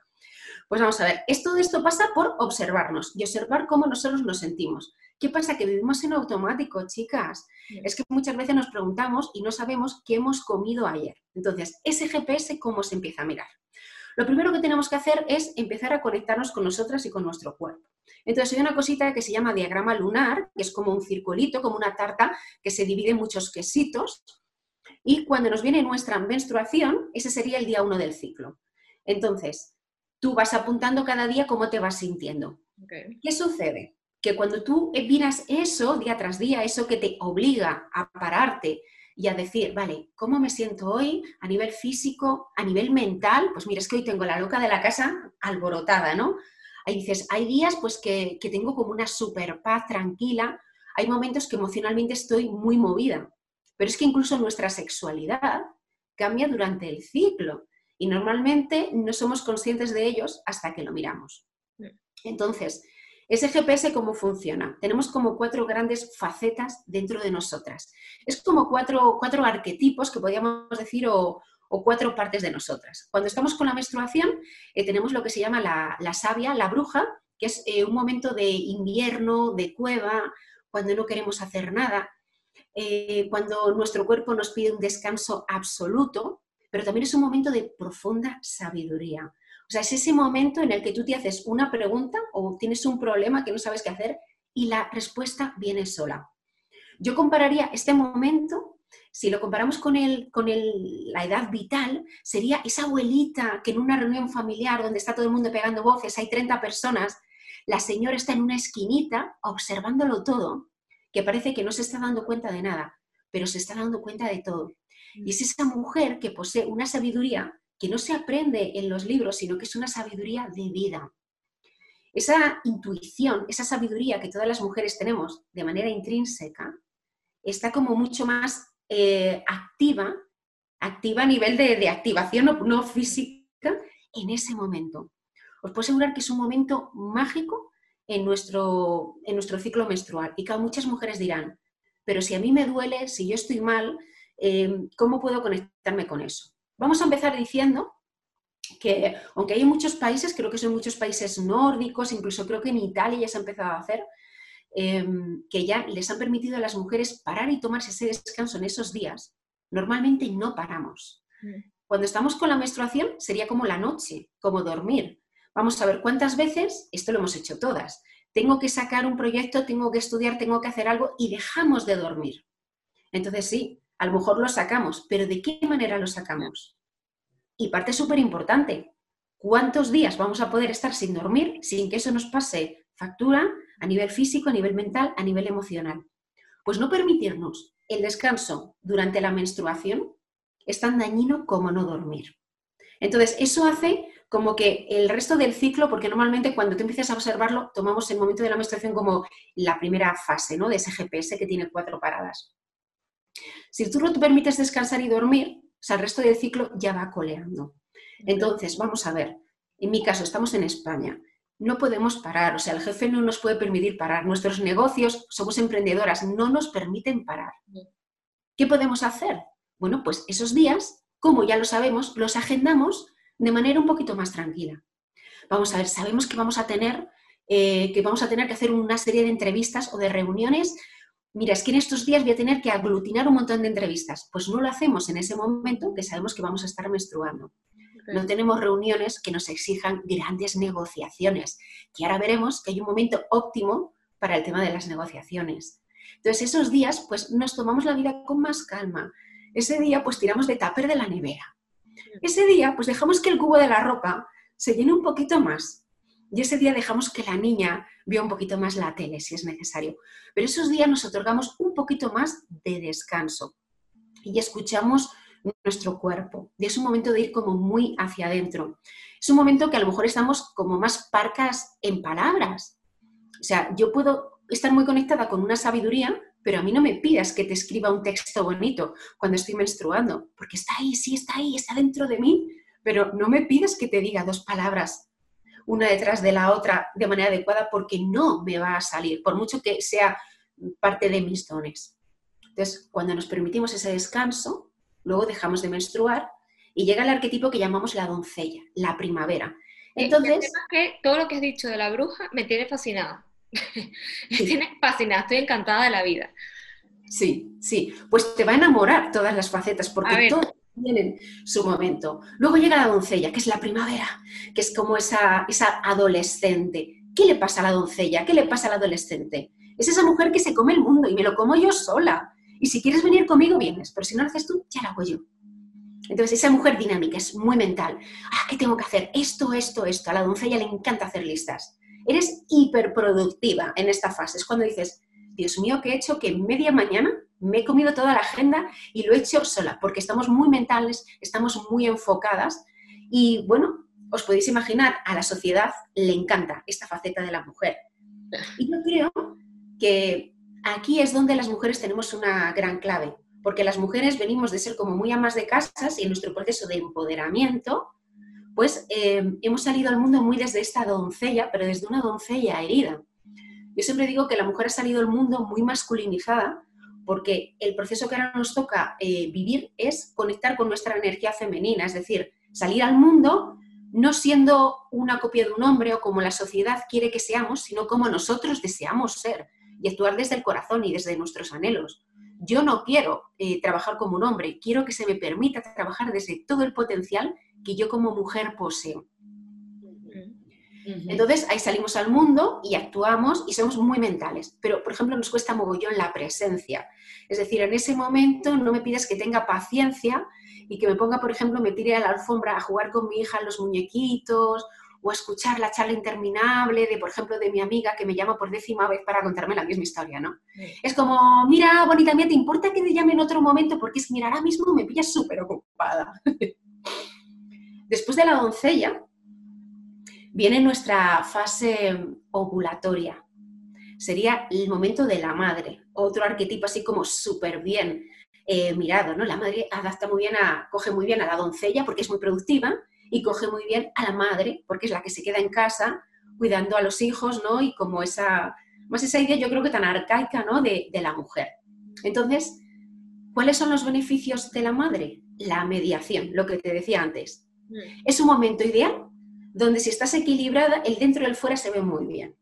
Pues vamos a ver, esto de esto pasa por observarnos y observar cómo nosotros nos sentimos. ¿Qué pasa? Que vivimos en automático, chicas. Es que muchas veces nos preguntamos y no sabemos qué hemos comido ayer. Entonces, ese GPS, ¿cómo se empieza a mirar? lo primero que tenemos que hacer es empezar a conectarnos con nosotras y con nuestro cuerpo. Entonces hay una cosita que se llama diagrama lunar, que es como un circulito, como una tarta que se divide en muchos quesitos. Y cuando nos viene nuestra menstruación, ese sería el día uno del ciclo. Entonces, tú vas apuntando cada día cómo te vas sintiendo. ¿Qué sucede? Que cuando tú miras eso día tras día, eso que te obliga a pararte y a decir, vale, ¿cómo me siento hoy a nivel físico, a nivel mental? Pues mira, es que hoy tengo la loca de la casa alborotada, ¿no? Ahí dices, hay días pues que, que tengo como una super paz tranquila, hay momentos que emocionalmente estoy muy movida, pero es que incluso nuestra sexualidad cambia durante el ciclo y normalmente no somos conscientes de ellos hasta que lo miramos. Entonces, ese GPS, ¿cómo funciona? Tenemos como cuatro grandes facetas dentro de nosotras. Es como cuatro, cuatro arquetipos que podríamos decir o, cuatro partes de nosotras. Cuando estamos con la menstruación, eh, tenemos lo que se llama la, la sabia, la bruja, que es eh, un momento de invierno, de cueva, cuando no queremos hacer nada, eh, cuando nuestro cuerpo nos pide un descanso absoluto, pero también es un momento de profunda sabiduría. O sea, es ese momento en el que tú te haces una pregunta o tienes un problema que no sabes qué hacer y la respuesta viene sola. Yo compararía este momento, si lo comparamos con, el, con la edad vital, sería esa abuelita que en una reunión familiar donde está todo el mundo pegando voces, hay 30 personas, la señora está en una esquinita observándolo todo, que parece que no se está dando cuenta de nada, pero se está dando cuenta de todo. Y es esa mujer que posee una sabiduría que no se aprende en los libros, sino que es una sabiduría de vida. Esa intuición, esa sabiduría que todas las mujeres tenemos de manera intrínseca, está como mucho más eh, activa, activa a nivel de, activación no, física en ese momento. Os puedo asegurar que es un momento mágico en nuestro, en nuestro ciclo menstrual y que muchas mujeres dirán, pero si a mí me duele, si yo estoy mal, eh, ¿cómo puedo conectarme con eso? Vamos a empezar diciendo que, aunque hay muchos países, creo que son muchos países nórdicos, incluso creo que en Italia ya se ha empezado a hacer, em, que ya les han permitido a las mujeres parar y tomarse ese descanso en esos días, normalmente no paramos. Mm. Cuando estamos con la menstruación sería como la noche, como dormir. Vamos a ver cuántas veces, esto lo hemos hecho todas, tengo que sacar un proyecto, tengo que estudiar, tengo que hacer algo y dejamos de dormir. Entonces sí, a lo mejor lo sacamos, pero ¿de qué manera lo sacamos? Y parte súper importante, ¿cuántos días vamos a poder estar sin dormir sin que eso nos pase factura a nivel físico, a nivel mental, a nivel emocional? Pues no permitirnos el descanso durante la menstruación es tan dañino como no dormir. Entonces, eso hace como que el resto del ciclo, porque normalmente cuando tú empiezas a observarlo, tomamos el momento de la menstruación como la primera fase ¿no? de ese GPS que tiene cuatro paradas. Si tú no te permites descansar y dormir, o sea, el resto del ciclo ya va coleando. Entonces, vamos a ver, en mi caso, estamos en España, no podemos parar, o sea, el jefe no nos puede permitir parar, nuestros negocios, somos emprendedoras, no nos permiten parar. ¿Qué podemos hacer? Bueno, pues esos días, como ya lo sabemos, los agendamos de manera un poquito más tranquila. Vamos a ver, sabemos que vamos a tener, eh, que, vamos a tener que hacer una serie de entrevistas o de reuniones mira, es que en estos días voy a tener que aglutinar un montón de entrevistas. Pues no lo hacemos en ese momento que sabemos que vamos a estar menstruando. No tenemos reuniones que nos exijan grandes negociaciones, que ahora veremos que hay un momento óptimo para el tema de las negociaciones. Entonces, esos días, pues nos tomamos la vida con más calma. Ese día, pues tiramos de tupper de la nevera. Ese día, pues dejamos que el cubo de la ropa se llene un poquito más. Y ese día dejamos que la niña vea un poquito más la tele, si es necesario. Pero esos días nos otorgamos un poquito más de descanso y escuchamos nuestro cuerpo. Y es un momento de ir como muy hacia adentro. Es un momento que a lo mejor estamos como más parcas en palabras. O sea, yo puedo estar muy conectada con una sabiduría, pero a mí no me pidas que te escriba un texto bonito cuando estoy menstruando, porque está ahí, sí está ahí, está dentro de mí, pero no me pidas que te diga dos palabras una detrás de la otra de manera adecuada porque no me va a salir, por mucho que sea parte de mis dones. Entonces, cuando nos permitimos ese descanso, luego dejamos de menstruar y llega el arquetipo que llamamos la doncella, la primavera. Entonces, que todo lo que has dicho de la bruja me tiene fascinada. me tiene fascinada, estoy encantada de la vida. Sí, sí, pues te va a enamorar todas las facetas porque todo tienen su momento. Luego llega la doncella, que es la primavera, que es como esa, esa adolescente. ¿Qué le pasa a la doncella? ¿Qué le pasa al adolescente? Es esa mujer que se come el mundo y me lo como yo sola. Y si quieres venir conmigo, vienes, pero si no lo haces tú, ya lo hago yo. Entonces, esa mujer dinámica es muy mental. Ah, ¿qué tengo que hacer? Esto, esto, esto. A la doncella le encanta hacer listas. Eres hiperproductiva en esta fase. Es cuando dices, Dios mío, ¿qué he hecho? Que media mañana me he comido toda la agenda y lo he hecho sola, porque estamos muy mentales, estamos muy enfocadas. Y bueno, os podéis imaginar, a la sociedad le encanta esta faceta de la mujer. Y yo creo que aquí es donde las mujeres tenemos una gran clave, porque las mujeres venimos de ser como muy amas de casas y en nuestro proceso de empoderamiento, pues eh, hemos salido al mundo muy desde esta doncella, pero desde una doncella herida. Yo siempre digo que la mujer ha salido al mundo muy masculinizada porque el proceso que ahora nos toca eh, vivir es conectar con nuestra energía femenina, es decir, salir al mundo no siendo una copia de un hombre o como la sociedad quiere que seamos, sino como nosotros deseamos ser y actuar desde el corazón y desde nuestros anhelos. Yo no quiero eh, trabajar como un hombre, quiero que se me permita trabajar desde todo el potencial que yo como mujer poseo. Entonces ahí salimos al mundo y actuamos y somos muy mentales, pero por ejemplo nos cuesta mogollón la presencia. Es decir, en ese momento no me pides que tenga paciencia y que me ponga, por ejemplo, me tire a la alfombra a jugar con mi hija los muñequitos o a escuchar la charla interminable de, por ejemplo, de mi amiga que me llama por décima vez para contarme la misma historia, ¿no? Es como, mira, bonita mía, ¿te importa que te llame en otro momento? Porque es que, mira, ahora mismo me pillas súper ocupada. Después de la doncella, viene nuestra fase ovulatoria. Sería el momento de la madre, otro arquetipo así como súper bien eh, mirado, ¿no? La madre adapta muy bien a, coge muy bien a la doncella porque es muy productiva y coge muy bien a la madre, porque es la que se queda en casa cuidando a los hijos, ¿no? Y como esa, más esa idea yo creo que tan arcaica, ¿no? De, de la mujer. Entonces, ¿cuáles son los beneficios de la madre? La mediación, lo que te decía antes. Mm. Es un momento ideal donde si estás equilibrada, el dentro y el fuera se ve muy bien.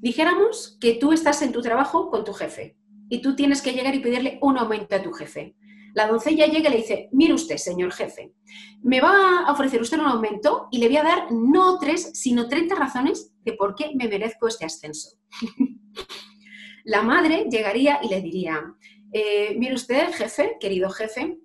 Dijéramos que tú estás en tu trabajo con tu jefe y tú tienes que llegar y pedirle un aumento a tu jefe. La doncella llega y le dice, mire usted, señor jefe, me va a ofrecer usted un aumento y le voy a dar no tres, sino 30 razones de por qué me merezco este ascenso. la madre llegaría y le diría, eh, mire usted, jefe, querido jefe,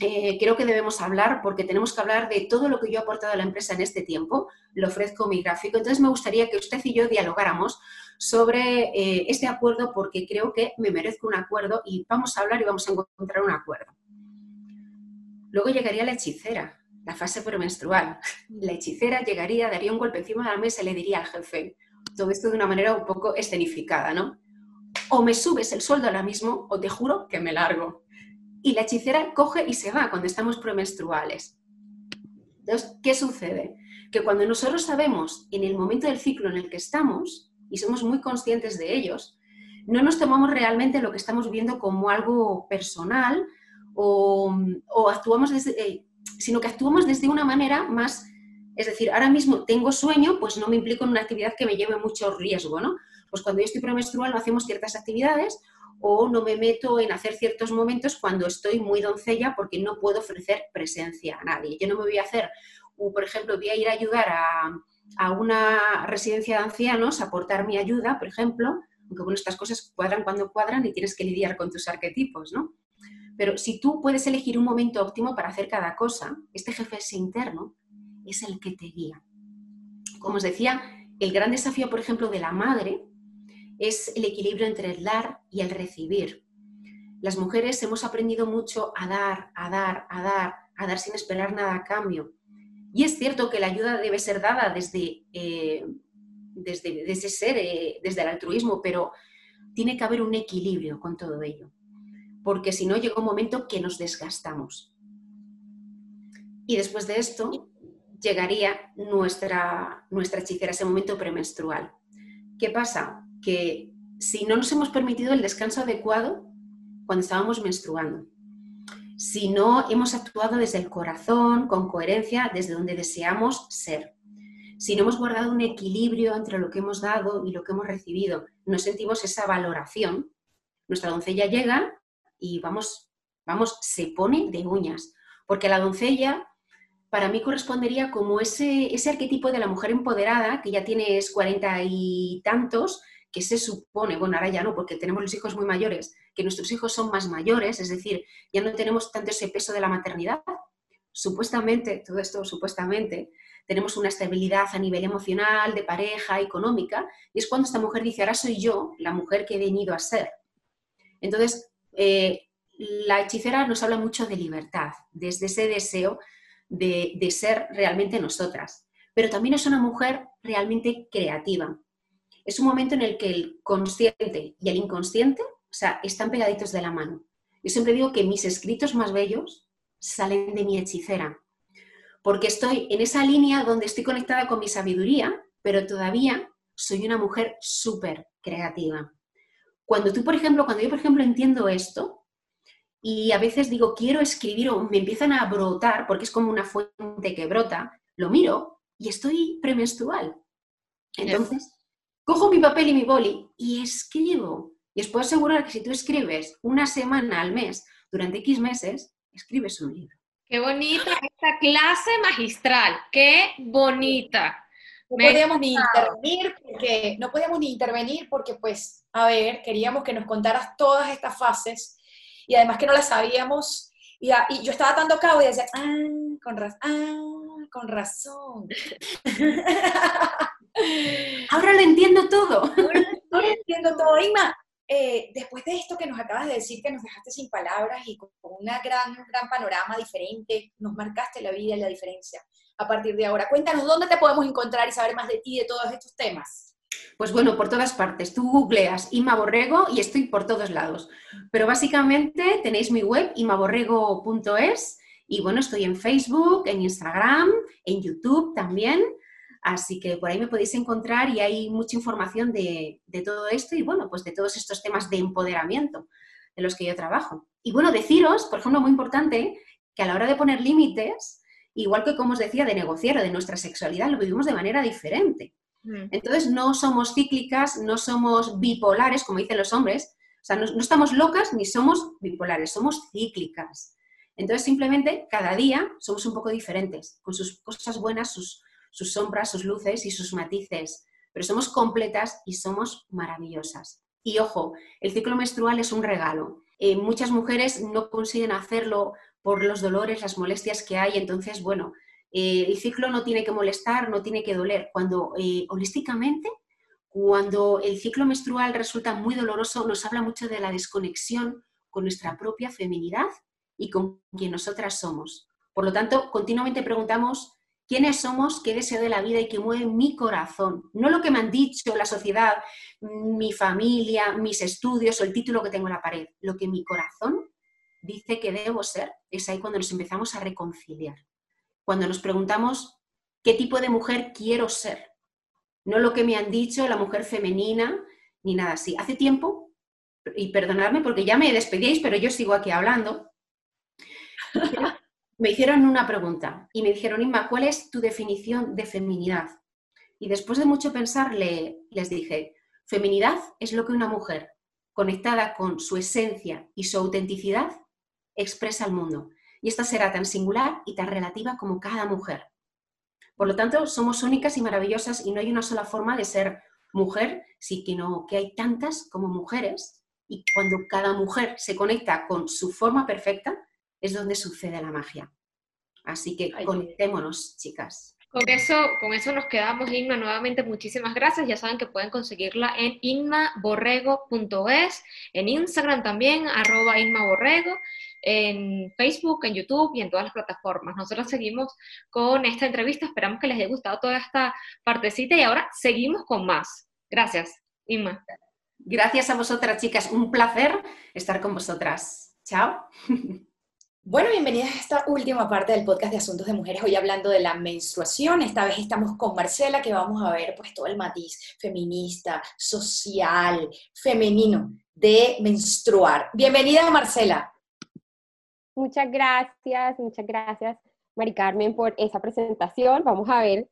eh, creo que debemos hablar porque tenemos que hablar de todo lo que yo he aportado a la empresa en este tiempo. Lo ofrezco mi gráfico. Entonces me gustaría que usted y yo dialogáramos sobre eh, este acuerdo porque creo que me merezco un acuerdo y vamos a hablar y vamos a encontrar un acuerdo. Luego llegaría la hechicera, la fase premenstrual. La hechicera llegaría, daría un golpe encima de la mesa y le diría al jefe, todo esto de una manera un poco escenificada, ¿no? O me subes el sueldo ahora mismo o te juro que me largo. Y la hechicera coge y se va cuando estamos premenstruales. Entonces, ¿qué sucede? Que cuando nosotros sabemos en el momento del ciclo en el que estamos, y somos muy conscientes de ellos, no nos tomamos realmente lo que estamos viendo como algo personal o, actuamos desde, eh, sino que actuamos desde una manera más, es decir, ahora mismo tengo sueño, pues no me implico en una actividad que me lleve mucho riesgo, ¿no? Pues cuando yo estoy premenstrual no hacemos ciertas actividades o no me meto en hacer ciertos momentos cuando estoy muy doncella porque no puedo ofrecer presencia a nadie. Yo no me voy a hacer, por ejemplo, voy a ir a ayudar a, a una residencia de ancianos aportar mi ayuda, por ejemplo, aunque bueno, estas cosas cuadran cuando cuadran y tienes que lidiar con tus arquetipos, ¿no? Pero si tú puedes elegir un momento óptimo para hacer cada cosa, este jefe ese interno es el que te guía. Como os decía, el gran desafío, por ejemplo, de la madre es el equilibrio entre el dar y el recibir. Las mujeres hemos aprendido mucho a dar, a dar, a dar, a dar sin esperar nada a cambio. Y es cierto que la ayuda debe ser dada desde, eh, desde, ser, eh, desde el altruismo, pero tiene que haber un equilibrio con todo ello, porque si no llega un momento que nos desgastamos. Y después de esto llegaría nuestra, nuestra hechicera, ese momento premenstrual. ¿Qué pasa? Que si no nos hemos permitido el descanso adecuado cuando estábamos menstruando, si no hemos actuado desde el corazón, con coherencia, desde donde deseamos ser. Si no hemos guardado un equilibrio entre lo que hemos dado y lo que hemos recibido, no sentimos esa valoración, nuestra doncella llega y vamos, vamos, se pone de uñas, porque la doncella para mí correspondería como ese, ese arquetipo de la mujer empoderada, que ya tienes cuarenta y tantos, que se supone, bueno, ahora ya no, porque tenemos los hijos muy mayores, que nuestros hijos son más mayores, es decir, ya no tenemos tanto ese peso de la maternidad. Supuestamente, todo esto supuestamente, tenemos una estabilidad a nivel emocional, de pareja, económica, y es cuando esta mujer dice, ahora soy yo la mujer que he venido a ser. Entonces, eh, la hechicera nos habla mucho de libertad, desde ese deseo de, de ser realmente nosotras, pero también es una mujer realmente creativa. Es un momento en el que el consciente y el inconsciente, o sea, están pegaditos de la mano. Yo siempre digo que mis escritos más bellos salen de mi hechicera, porque estoy en esa línea donde estoy conectada con mi sabiduría, pero todavía soy una mujer súper creativa. Cuando tú, por ejemplo, cuando yo, por ejemplo, entiendo esto y a veces digo, quiero escribir o me empiezan a brotar, porque es como una fuente que brota, lo miro y estoy premenstrual. Entonces, cojo mi papel y mi boli y escribo. Y os puedo asegurar que si tú escribes una semana al mes durante X meses, escribes un libro. Qué bonita esta clase magistral, qué bonita. No podíamos ni intervenir porque no podíamos ni intervenir porque pues, a ver, queríamos que nos contaras todas estas fases y además que no las sabíamos y, yo estaba dando cabo y decía, ah, con razón, ah, con razón. Ahora lo entiendo todo. Ahora lo entiendo todo. Inma, eh, después de esto que nos acabas de decir, que nos dejaste sin palabras y con, una gran, gran panorama diferente, nos marcaste la vida y la diferencia a partir de ahora. Cuéntanos dónde te podemos encontrar y saber más de ti y de todos estos temas. Pues bueno, por todas partes. Tú googleas Ima Borrego y estoy por todos lados. Pero básicamente tenéis mi web imaborrego.es y bueno, estoy en Facebook, en Instagram, en YouTube también. Así que por ahí me podéis encontrar y hay mucha información de, todo esto y bueno, pues de todos estos temas de empoderamiento de los que yo trabajo. Y bueno, deciros, por ejemplo, muy importante, que a la hora de poner límites, igual que como os decía, de negociar o de nuestra sexualidad, lo vivimos de manera diferente. Mm. Entonces, no somos cíclicas, no somos bipolares, como dicen los hombres, o sea, no, no estamos locas ni somos bipolares, somos cíclicas. Entonces, simplemente cada día somos un poco diferentes, con sus cosas buenas, sus, sus sombras, sus luces y sus matices, pero somos completas y somos maravillosas. Y ojo, el ciclo menstrual es un regalo. Eh, muchas mujeres no consiguen hacerlo por los dolores, las molestias que hay, entonces, bueno, eh, el ciclo no tiene que molestar, no tiene que doler. Cuando eh, holísticamente, cuando el ciclo menstrual resulta muy doloroso, nos habla mucho de la desconexión con nuestra propia feminidad y con quien nosotras somos. Por lo tanto, continuamente preguntamos quiénes somos, qué deseo de la vida y qué mueve mi corazón. No lo que me han dicho la sociedad, mi familia, mis estudios o el título que tengo en la pared. Lo que mi corazón dice que debo ser, es ahí cuando nos empezamos a reconciliar. Cuando nos preguntamos qué tipo de mujer quiero ser. No lo que me han dicho, la mujer femenina, ni nada así. Hace tiempo, y perdonadme porque ya me despedíais, pero yo sigo aquí hablando me hicieron una pregunta y me dijeron, Inma, ¿cuál es tu definición de feminidad? Y después de mucho pensar les dije, feminidad es lo que una mujer conectada con su esencia y su autenticidad expresa al mundo. Y esta será tan singular y tan relativa como cada mujer. Por lo tanto, somos únicas y maravillosas y no hay una sola forma de ser mujer, sino que hay tantas como mujeres y cuando cada mujer se conecta con su forma perfecta, es donde sucede la magia. Así que conectémonos, chicas. Con eso, con eso nos quedamos, Inma. Nuevamente, muchísimas gracias. Ya saben que pueden conseguirla en inmaborrego.es, en Instagram también, arroba inmaborrego, en Facebook, en YouTube y en todas las plataformas. Nosotros seguimos con esta entrevista. Esperamos que les haya gustado toda esta partecita y ahora seguimos con más. Gracias, Inma. Gracias a vosotras, chicas. Un placer estar con vosotras. Chao. Bueno, bienvenidas a esta última parte del podcast de Asuntos de Mujeres, hoy hablando de la menstruación. Esta vez estamos con Marcela, que vamos a ver pues todo el matiz feminista, social, femenino de menstruar. Bienvenida, Marcela. Muchas gracias, muchas gracias, Mari Carmen, por esa presentación. Vamos a ver.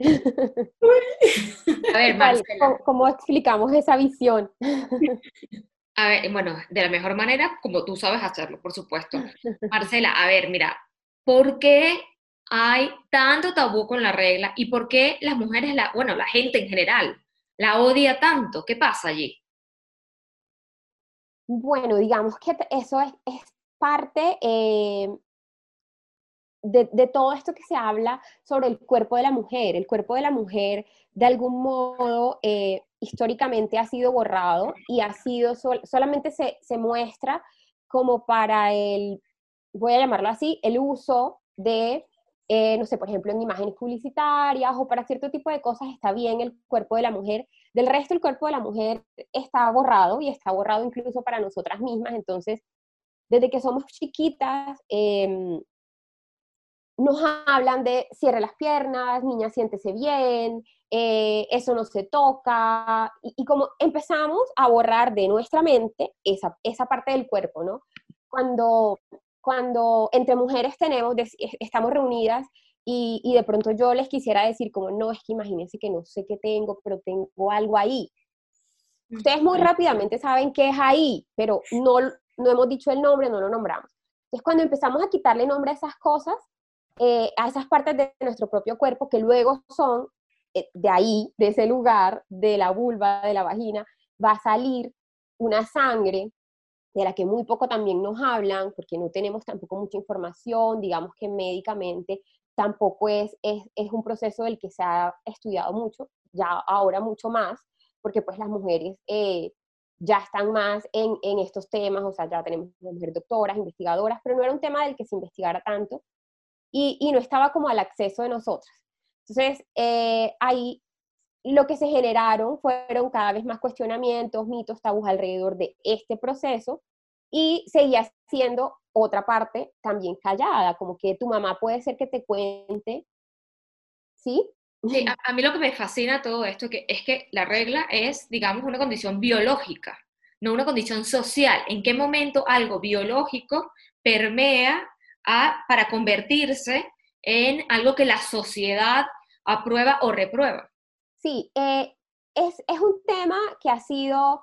A ver, Marcela. cómo explicamos esa visión? A ver, bueno, de la mejor manera, como tú sabes hacerlo, por supuesto. Marcela, a ver, mira, ¿por qué hay tanto tabú con la regla y por qué las mujeres, la, bueno, la gente en general, la odia tanto? ¿Qué pasa allí? Bueno, digamos que eso es, parte eh, de, todo esto que se habla sobre el cuerpo de la mujer. El cuerpo de la mujer, de algún modo, eh, históricamente ha sido borrado y ha sido, solamente se, se muestra como para el, voy a llamarlo así, el uso de eh, no sé, por ejemplo, en imágenes publicitarias o para cierto tipo de cosas está bien el cuerpo de la mujer. Del resto, el cuerpo de la mujer está borrado y está borrado incluso para nosotras mismas. Entonces, desde que somos chiquitas, em, nos hablan de cierre las piernas, niña, siéntese bien, eh, eso no se toca, y, como empezamos a borrar de nuestra mente esa, esa parte del cuerpo, ¿no? Cuando cuando entre mujeres tenemos, estamos reunidas y, de pronto yo les quisiera decir como, no, es que imagínense que no sé qué tengo, pero tengo algo ahí. Ustedes muy rápidamente saben qué es ahí, pero no, no hemos dicho el nombre, no lo nombramos. Entonces, cuando empezamos a quitarle nombre a esas cosas, eh, a esas partes de nuestro propio cuerpo que luego son de ahí, de ese lugar, de la vulva, de la vagina, va a salir una sangre de la que muy poco también nos hablan, porque no tenemos tampoco mucha información, digamos que médicamente tampoco es, es, un proceso del que se ha estudiado mucho, ya ahora mucho más, porque pues las mujeres eh, ya están más en, estos temas, o sea, ya tenemos mujeres doctoras, investigadoras, pero no era un tema del que se investigara tanto y, no estaba como al acceso de nosotras. Entonces, eh, ahí lo que se generaron fueron cada vez más cuestionamientos, mitos, tabús alrededor de este proceso y seguía siendo otra parte también callada, como que tu mamá puede ser que te cuente, ¿sí? Sí, a, mí lo que me fascina todo esto que, es que la regla es, digamos, una condición biológica, no una condición social. ¿En qué momento algo biológico permea a, para convertirse en algo que la sociedad aprueba o reprueba? Sí, eh, es, es, un tema que ha sido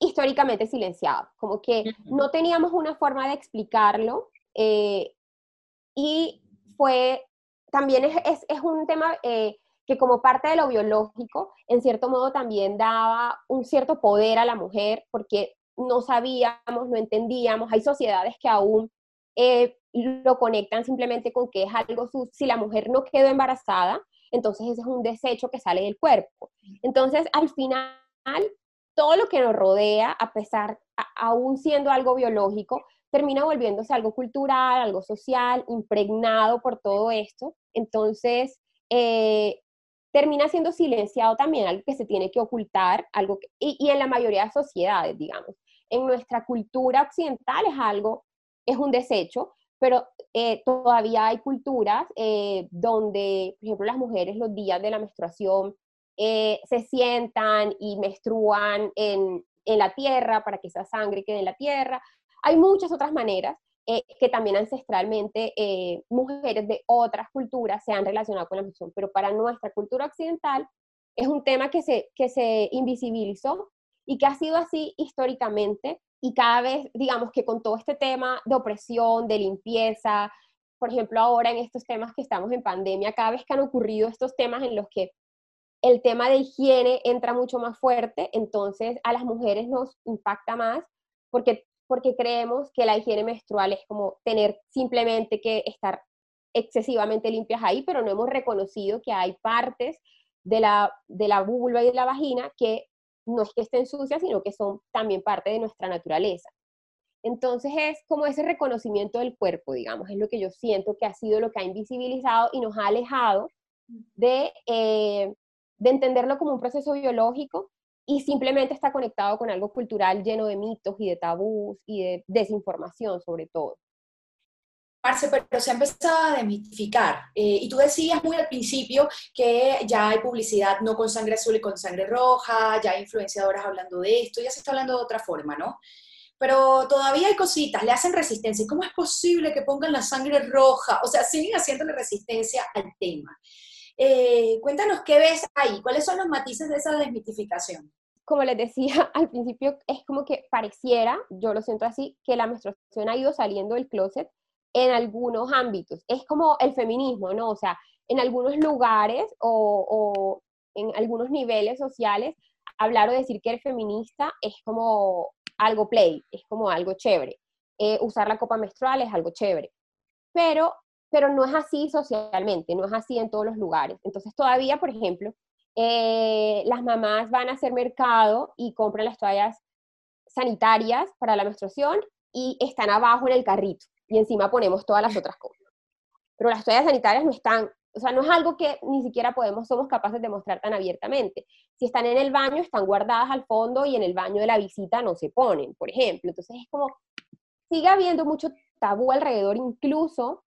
históricamente silenciado, como que no teníamos una forma de explicarlo eh, y fue, también es, es, un tema eh, que como parte de lo biológico, en cierto modo también daba un cierto poder a la mujer, porque no sabíamos, no entendíamos, hay sociedades que aún lo conectan simplemente con que es algo, si la mujer no quedó embarazada, entonces ese es un desecho que sale del cuerpo. Entonces, al final, todo lo que nos rodea, a pesar, aún siendo algo biológico, termina volviéndose algo cultural, algo social, impregnado por todo esto. Entonces, eh, termina siendo silenciado también, algo que se tiene que ocultar, algo y, en la mayoría de sociedades, digamos. En nuestra cultura occidental es algo, es un desecho, pero eh, todavía hay culturas eh, donde, por ejemplo, las mujeres los días de la menstruación eh, se sientan y menstruan en, en, la tierra para que esa sangre quede en la tierra. Hay muchas otras maneras que también ancestralmente mujeres de otras culturas se han relacionado con la menstruación, pero para nuestra cultura occidental es un tema que se, que se invisibilizó y que ha sido así históricamente y cada vez, digamos que con todo este tema de opresión, de limpieza, por ejemplo, ahora en estos temas que estamos en pandemia, cada vez que han ocurrido estos temas en los que el tema de higiene entra mucho más fuerte, entonces a las mujeres nos impacta más porque, porque creemos que la higiene menstrual es como tener simplemente que estar excesivamente limpias ahí, pero no hemos reconocido que hay partes de la, de la vulva y de la vagina que no es que estén sucias, sino que son también parte de nuestra naturaleza. Entonces es como ese reconocimiento del cuerpo, digamos, es lo que yo siento que ha sido lo que ha invisibilizado y nos ha alejado de, eh, de entenderlo como un proceso biológico y simplemente está conectado con algo cultural lleno de mitos y de tabús y de desinformación sobre todo pero se ha empezado a desmitificar. Eh, y tú decías muy al principio que ya hay publicidad no con sangre azul y con sangre roja, ya hay influenciadoras hablando de esto, ya se está hablando de otra forma, ¿no? Pero todavía hay cositas, le hacen resistencia. ¿Cómo es posible que pongan la sangre roja? O sea, siguen haciéndole resistencia al tema. Eh, cuéntanos qué ves ahí, cuáles son los matices de esa desmitificación como les decía al principio, es como que pareciera, yo lo siento así, que la menstruación ha ido saliendo del closet en algunos ámbitos. Es como el feminismo, ¿no? O sea, en algunos lugares o, o en algunos niveles sociales, hablar o decir que eres feminista es como algo play, es como algo chévere. Eh, usar la copa menstrual es algo chévere. Pero, pero no es así socialmente, no es así en todos los lugares. Entonces todavía, por ejemplo, eh, las mamás van a hacer mercado y compran las toallas sanitarias para la menstruación y están abajo en el carrito y encima ponemos todas las otras cosas. Pero las toallas sanitarias no están, o sea, no es algo que ni siquiera podemos, somos capaces de mostrar tan abiertamente. Si están en el baño, están guardadas al fondo y en el baño de la visita no se ponen, por ejemplo. Entonces es como, sigue habiendo mucho tabú alrededor, incluso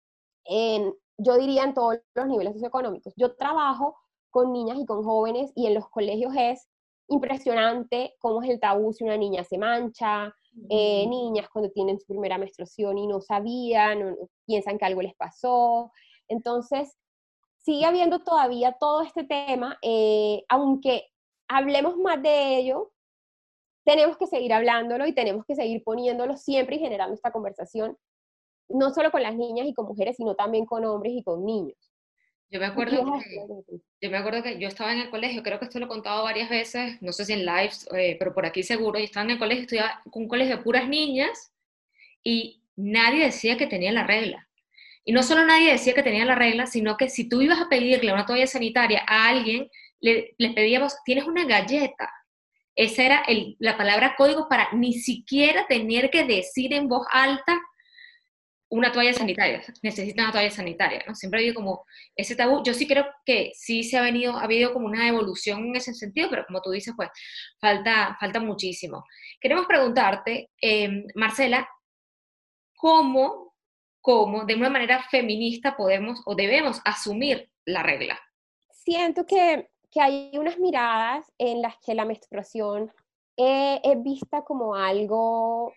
en, yo diría en todos los niveles socioeconómicos. Yo trabajo con niñas y con jóvenes y en los colegios es impresionante cómo es el tabú si una niña se mancha, eh, niñas cuando tienen su primera menstruación y no sabían, piensan que algo les pasó. Entonces, sigue habiendo todavía todo este tema, eh, aunque hablemos más de ello, tenemos que seguir hablándolo y tenemos que seguir poniéndolo siempre y generando esta conversación, no solo con las niñas y con mujeres, sino también con hombres y con niños. Yo me acuerdo que, yo me acuerdo que yo estaba en el colegio, creo que esto lo he contado varias veces, no sé si en lives, eh, pero por aquí seguro, y estaba en el colegio, estudiaba con un colegio de puras niñas y nadie decía que tenía la regla. Y no solo nadie decía que tenía la regla, sino que si tú ibas a pedirle una toalla sanitaria a alguien, le, le pedíamos, tienes una galleta. Esa era el, la palabra código para ni siquiera tener que decir en voz alta una toalla sanitaria, necesita una toalla sanitaria, ¿no? Siempre ha habido como ese tabú. Yo sí creo que sí se ha venido, ha habido como una evolución en ese sentido, pero como tú dices, pues falta, falta muchísimo. Queremos preguntarte, em, Marcela, ¿cómo, ¿cómo de una manera feminista podemos o debemos asumir la regla? Siento que, que hay unas miradas en las que la menstruación eh, es vista como algo...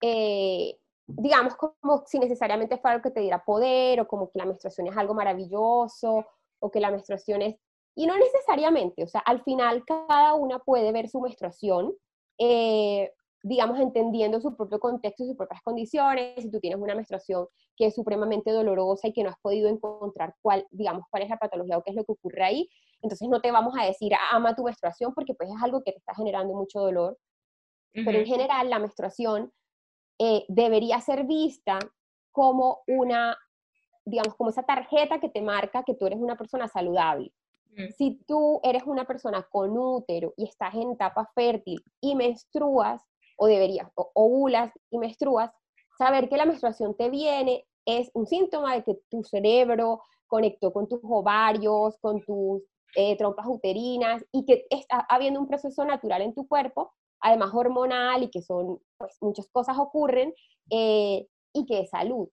Eh, digamos, como si necesariamente fuera algo que te diera poder o como que la menstruación es algo maravilloso o que la menstruación es... Y no necesariamente, o sea, al final cada una puede ver su menstruación, eh, digamos, entendiendo su propio contexto y sus propias condiciones. Si tú tienes una menstruación que es supremamente dolorosa y que no has podido encontrar cuál, digamos, cuál es la patología o qué es lo que ocurre ahí, entonces no te vamos a decir, ama tu menstruación, porque pues es algo que te está generando mucho dolor. Pero en general la menstruación eh, debería ser vista como una, digamos, como esa tarjeta que te marca que tú eres una persona saludable. Mm. Si tú eres una persona con útero y estás en etapa fértil y menstruas, o deberías, o ovulas y menstruas, saber que la menstruación te viene es un síntoma de que tu cerebro conectó con tus ovarios, con tus eh, trompas uterinas y que está habiendo un proceso natural en tu cuerpo además hormonal y que son, pues muchas cosas ocurren eh, y que es salud.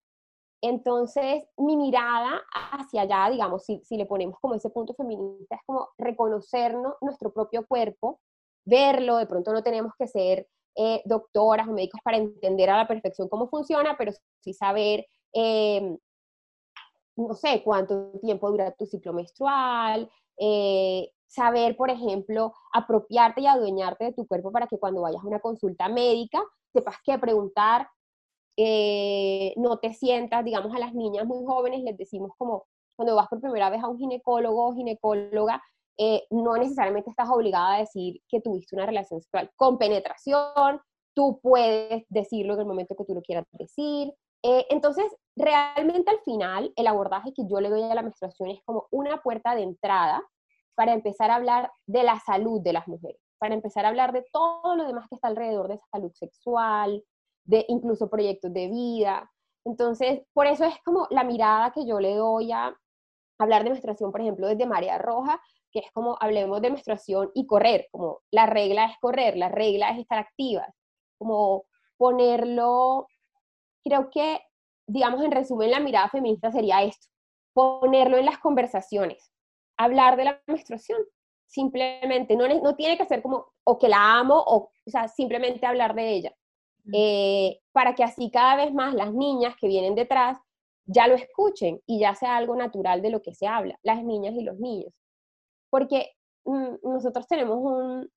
Entonces, mi mirada hacia allá, digamos, si, si, le ponemos como ese punto feminista, es como reconocernos nuestro propio cuerpo, verlo, de pronto no tenemos que ser eh, doctoras o médicos para entender a la perfección cómo funciona, pero sí saber, eh, no sé, cuánto tiempo dura tu ciclo menstrual, eh, saber, por ejemplo, apropiarte y adueñarte de tu cuerpo para que cuando vayas a una consulta médica sepas qué preguntar, eh, no te sientas, digamos, a las niñas muy jóvenes les decimos como cuando vas por primera vez a un ginecólogo o ginecóloga, eh, no necesariamente estás obligada a decir que tuviste una relación sexual con penetración, tú puedes decirlo en el momento que tú lo quieras decir. Eh, entonces, realmente al final, el abordaje que yo le doy a la menstruación es como una puerta de entrada para empezar a hablar de la salud de las mujeres, para empezar a hablar de todo lo demás que está alrededor de salud sexual, de incluso proyectos de vida. Entonces, por eso es como la mirada que yo le doy a hablar de menstruación, por ejemplo, desde María Roja, que es como hablemos de menstruación y correr, como la regla es correr, la regla es estar activas, como ponerlo, creo que, digamos, en resumen, la mirada feminista sería esto, ponerlo en las conversaciones, hablar de la menstruación. Simplemente, no, no tiene que ser como, o que la amo, o, o sea, simplemente hablar de ella. Eh, para que así cada vez más las niñas que vienen detrás ya lo escuchen y ya sea algo natural de lo que se habla, las niñas y los niños. Porque mm, nosotros tenemos un,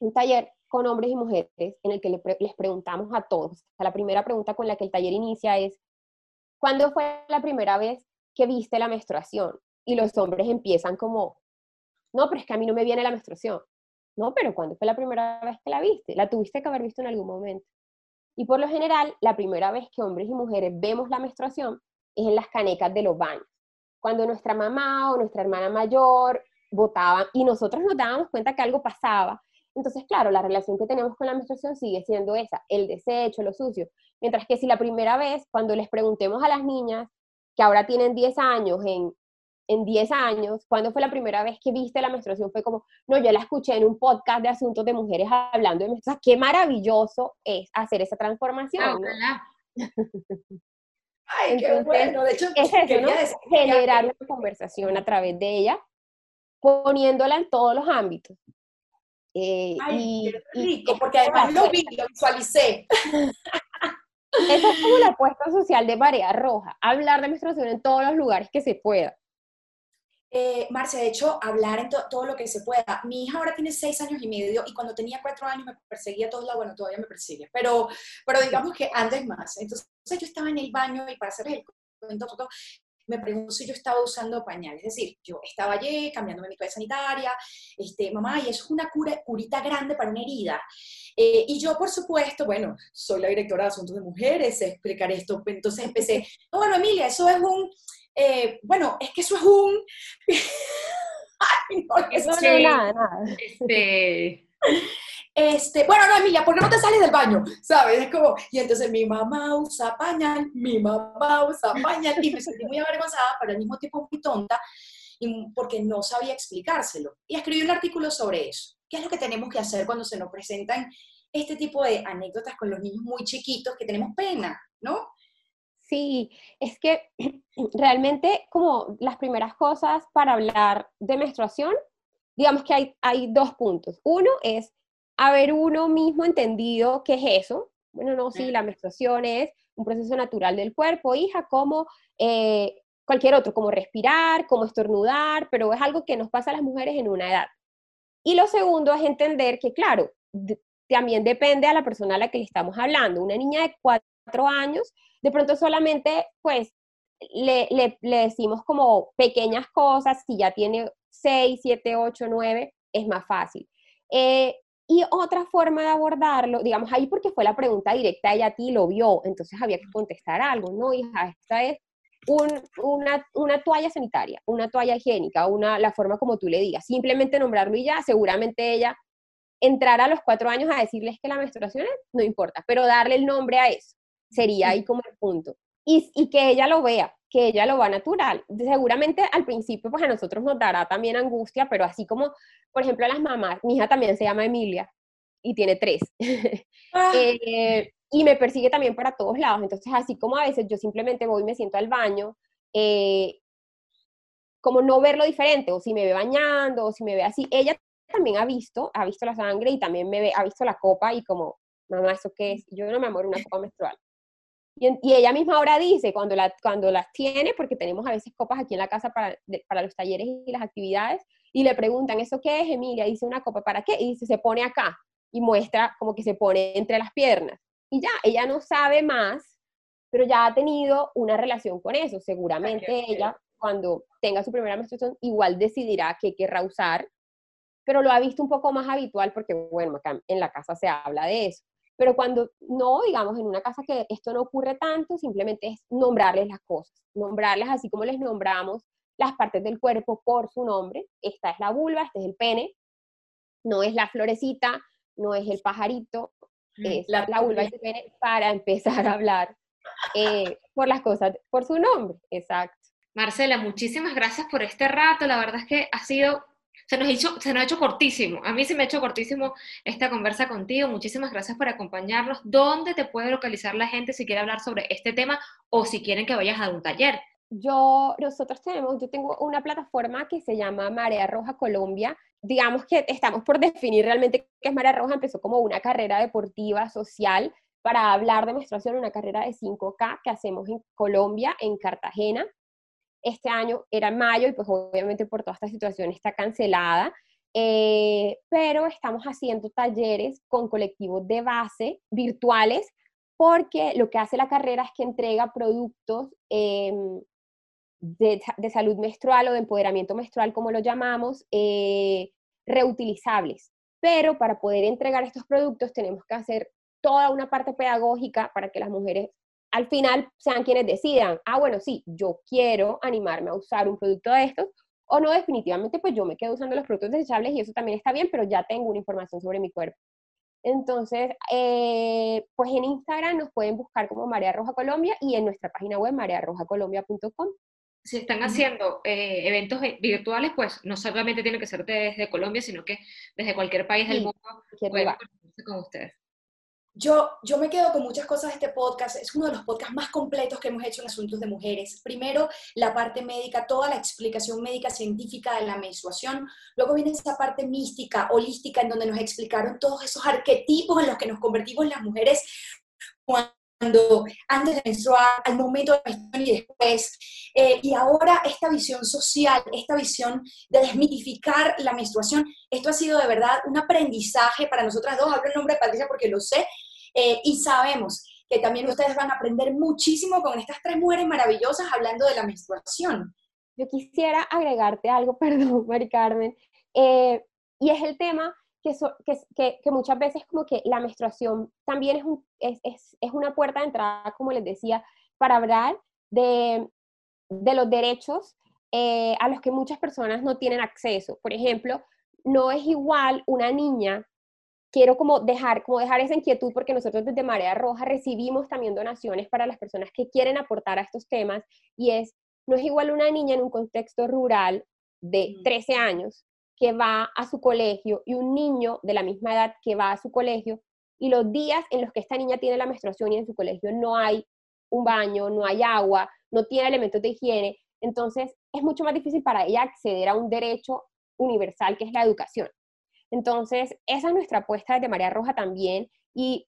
un, taller con hombres y mujeres en el que les preguntamos a todos. la primera pregunta con la que el taller inicia es, ¿cuándo fue la primera vez que viste la menstruación? Y los hombres empiezan como, no, pero es que a mí no me viene la menstruación. No, pero ¿cuándo fue la primera vez que la viste? La tuviste que haber visto en algún momento. Y por lo general, la primera vez que hombres y mujeres vemos la menstruación es en las canecas de los baños. Cuando nuestra mamá o nuestra hermana mayor votaban y nosotros nos dábamos cuenta que algo pasaba, entonces, claro, la relación que tenemos con la menstruación sigue siendo esa, el desecho, lo sucio. Mientras que si la primera vez, cuando les preguntemos a las niñas que ahora tienen 10 años, en, en 10 años, ¿cuándo fue la primera vez que viste la menstruación? Fue como, no, yo la escuché en un podcast de asuntos de mujeres hablando de menstruación. Qué maravilloso es hacer esa transformación. Ay, qué bueno. De hecho, es eso, generar una conversación a través de ella, poniéndola en todos los ámbitos. Eh, Ay, qué rico, porque además lo vi, lo visualicé. Esa es como la apuesta social de Marea Roja, hablar de menstruación en todos los lugares que se pueda. Eh, Marce, de hecho, hablar en todo lo que se pueda. Mi hija ahora tiene seis años y medio y cuando tenía cuatro años me perseguía a todos lados, bueno, todavía me persigue, pero, pero digamos que antes más. Entonces yo estaba en el baño y para hacer el cuento, me preguntó si yo estaba usando pañal. Es decir, yo estaba allí cambiándome mi toalla sanitaria, este, mamá, y es una cura, curita grande para una herida. Eh, y yo, por supuesto, bueno, soy la directora de Asuntos de Mujeres, explicar esto. Entonces empecé, no, bueno, Emilia, eso es un, eh, bueno, es que eso es un... Ay, no, eso no, es nada, nada. Este... Este, bueno, no, Emilia, ¿por qué no te sales del baño? ¿Sabes? Es como, y entonces mi mamá usa pañal, mi mamá usa pañal, y me sentí muy avergonzada, pero al mismo tiempo muy tonta, porque no sabía explicárselo. Y escribí un artículo sobre eso. ¿Qué es lo que tenemos que hacer cuando se nos presentan este tipo de anécdotas con los niños muy chiquitos que tenemos pena, ¿no? Sí, es que realmente como las primeras cosas para hablar de menstruación, digamos que hay, hay dos puntos. Uno es haber uno mismo entendido qué es eso. Bueno, no, sí, la menstruación es un proceso natural del cuerpo, hija, como eh, cualquier otro, como respirar, como estornudar, pero es algo que nos pasa a las mujeres en una edad. Y lo segundo es entender que, claro, también depende a la persona a la que le estamos hablando. Una niña de cuatro años, de pronto solamente, pues, le, le, decimos como pequeñas cosas, si ya tiene seis, siete, ocho, nueve, es más fácil. Eh, y otra forma de abordarlo, digamos, ahí porque fue la pregunta directa, ella a ti lo vio, entonces había que contestar algo, ¿no, hija? Esta es una, una, toalla sanitaria, una toalla higiénica, una, la forma como tú le digas, simplemente nombrarlo y ya, seguramente ella entrará a los cuatro años a decirles que la menstruación no importa, pero darle el nombre a eso sería ahí como el punto. Y, y que ella lo vea, que ella lo va natural. Seguramente al principio pues a nosotros nos dará también angustia, pero así como, por ejemplo, a las mamás, mi hija también se llama Emilia y tiene tres. Ah. Eh, y me persigue también para todos lados. Entonces, así como a veces yo simplemente voy y me siento al baño, eh, como no verlo diferente, o si me ve bañando, o si me ve así, ella también ha visto, ha visto la sangre y también me ve, ha visto la copa y como, mamá, ¿eso qué es? Yo no me amor una copa menstrual. Y, ella misma ahora dice, cuando, la, cuando las tiene, porque tenemos a veces copas aquí en la casa para, para los talleres y las actividades, y le preguntan, ¿eso qué es, Emilia? Dice, ¿una copa para qué? Y dice, se pone acá, y muestra como que se pone entre las piernas. Y ya, ella no sabe más, pero ya ha tenido una relación con eso. Seguramente ella, cuando tenga su primera menstruación, igual decidirá qué querrá usar, pero lo ha visto un poco más habitual porque, bueno, acá en la casa se habla de eso. Pero cuando no, digamos, en una casa que esto no ocurre tanto, simplemente es nombrarles las cosas, nombrarles así como les nombramos las partes del cuerpo por su nombre. Esta es la vulva, este es el pene, no es la florecita, no es el pajarito, mm, es la, vulva y el pene para empezar a hablar eh, por las cosas, por su nombre, exacto. Marcela, muchísimas gracias por este rato. La verdad es que ha sido se nos, hizo, se nos ha hecho cortísimo. A mí se me ha hecho cortísimo esta conversa contigo. Muchísimas gracias por acompañarnos. ¿Dónde te puede localizar la gente si quiere hablar sobre este tema o si quieren que vayas a un taller? Yo, nosotros tenemos, yo tengo una plataforma que se llama Marea Roja Colombia. Digamos que estamos por definir realmente qué es Marea Roja. Empezó como una carrera deportiva, social, para hablar de menstruación, una carrera de 5K que hacemos en Colombia, en Cartagena. Este año era mayo y pues obviamente por toda esta situación está cancelada, eh, pero estamos haciendo talleres con colectivos de base virtuales porque lo que hace la carrera es que entrega productos em, de, salud menstrual o de empoderamiento menstrual, como lo llamamos, eh, reutilizables. Pero para poder entregar estos productos tenemos que hacer toda una parte pedagógica para que las mujeres al final sean quienes decidan, ah, bueno, sí, yo quiero animarme a usar un producto de estos, o no, definitivamente, pues yo me quedo usando los productos desechables y eso también está bien, pero ya tengo una información sobre mi cuerpo. Entonces, eh, pues en Instagram nos pueden buscar como Marea Roja Colombia y en nuestra página web marearrojacolombia.com. Si están haciendo eh, eventos virtuales, pues no solamente tiene que ser desde Colombia, sino que desde cualquier país del mundo pueden conectarse con ustedes. Yo, yo me quedo con muchas cosas de este podcast. Es uno de los podcasts más completos que hemos hecho en asuntos de mujeres. Primero, la parte médica, toda la explicación médica científica de la menstruación. Luego viene esa parte mística, holística, en donde nos explicaron todos esos arquetipos en los que nos convertimos las mujeres cuando antes de menstruar, al momento de la menstruación y después. Eh, y ahora esta visión social, esta visión de desmitificar la menstruación, esto ha sido de verdad un aprendizaje para nosotras dos. Hablo en nombre de Patricia porque lo sé, eh, y sabemos que también ustedes van a aprender muchísimo con estas tres mujeres maravillosas hablando de la menstruación. Yo quisiera agregarte algo, perdón, Mari Carmen, eh, y es el tema que, que, que, muchas veces como que la menstruación también es, un, es, es, es, una puerta de entrada, como les decía, para hablar de, de los derechos eh, a los que muchas personas no tienen acceso. Por ejemplo, no es igual una niña quiero como dejar, como dejar esa inquietud porque nosotros desde Marea Roja recibimos también donaciones para las personas que quieren aportar a estos temas y es, no es igual una niña en un contexto rural de 13 años que va a su colegio y un niño de la misma edad que va a su colegio y los días en los que esta niña tiene la menstruación y en su colegio no hay un baño, no hay agua, no tiene elementos de higiene, entonces es mucho más difícil para ella acceder a un derecho universal que es la educación. Entonces, esa es nuestra apuesta desde María Roja también y,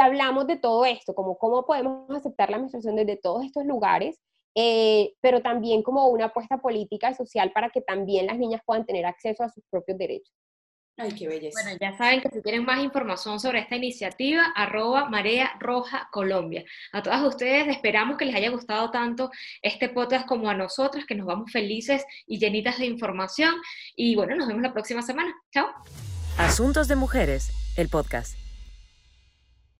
hablamos de todo esto, como cómo podemos aceptar la menstruación desde todos estos lugares, eh, pero también como una apuesta política y social para que también las niñas puedan tener acceso a sus propios derechos. Ay, qué belleza. Bueno, ya saben que si quieren más información sobre esta iniciativa, arroba Marea Roja Colombia. A todas ustedes esperamos que les haya gustado tanto este podcast como a nosotras, que nos vamos felices y llenitas de información. Y bueno, nos vemos la próxima semana. Chao. Asuntos de Mujeres, el podcast.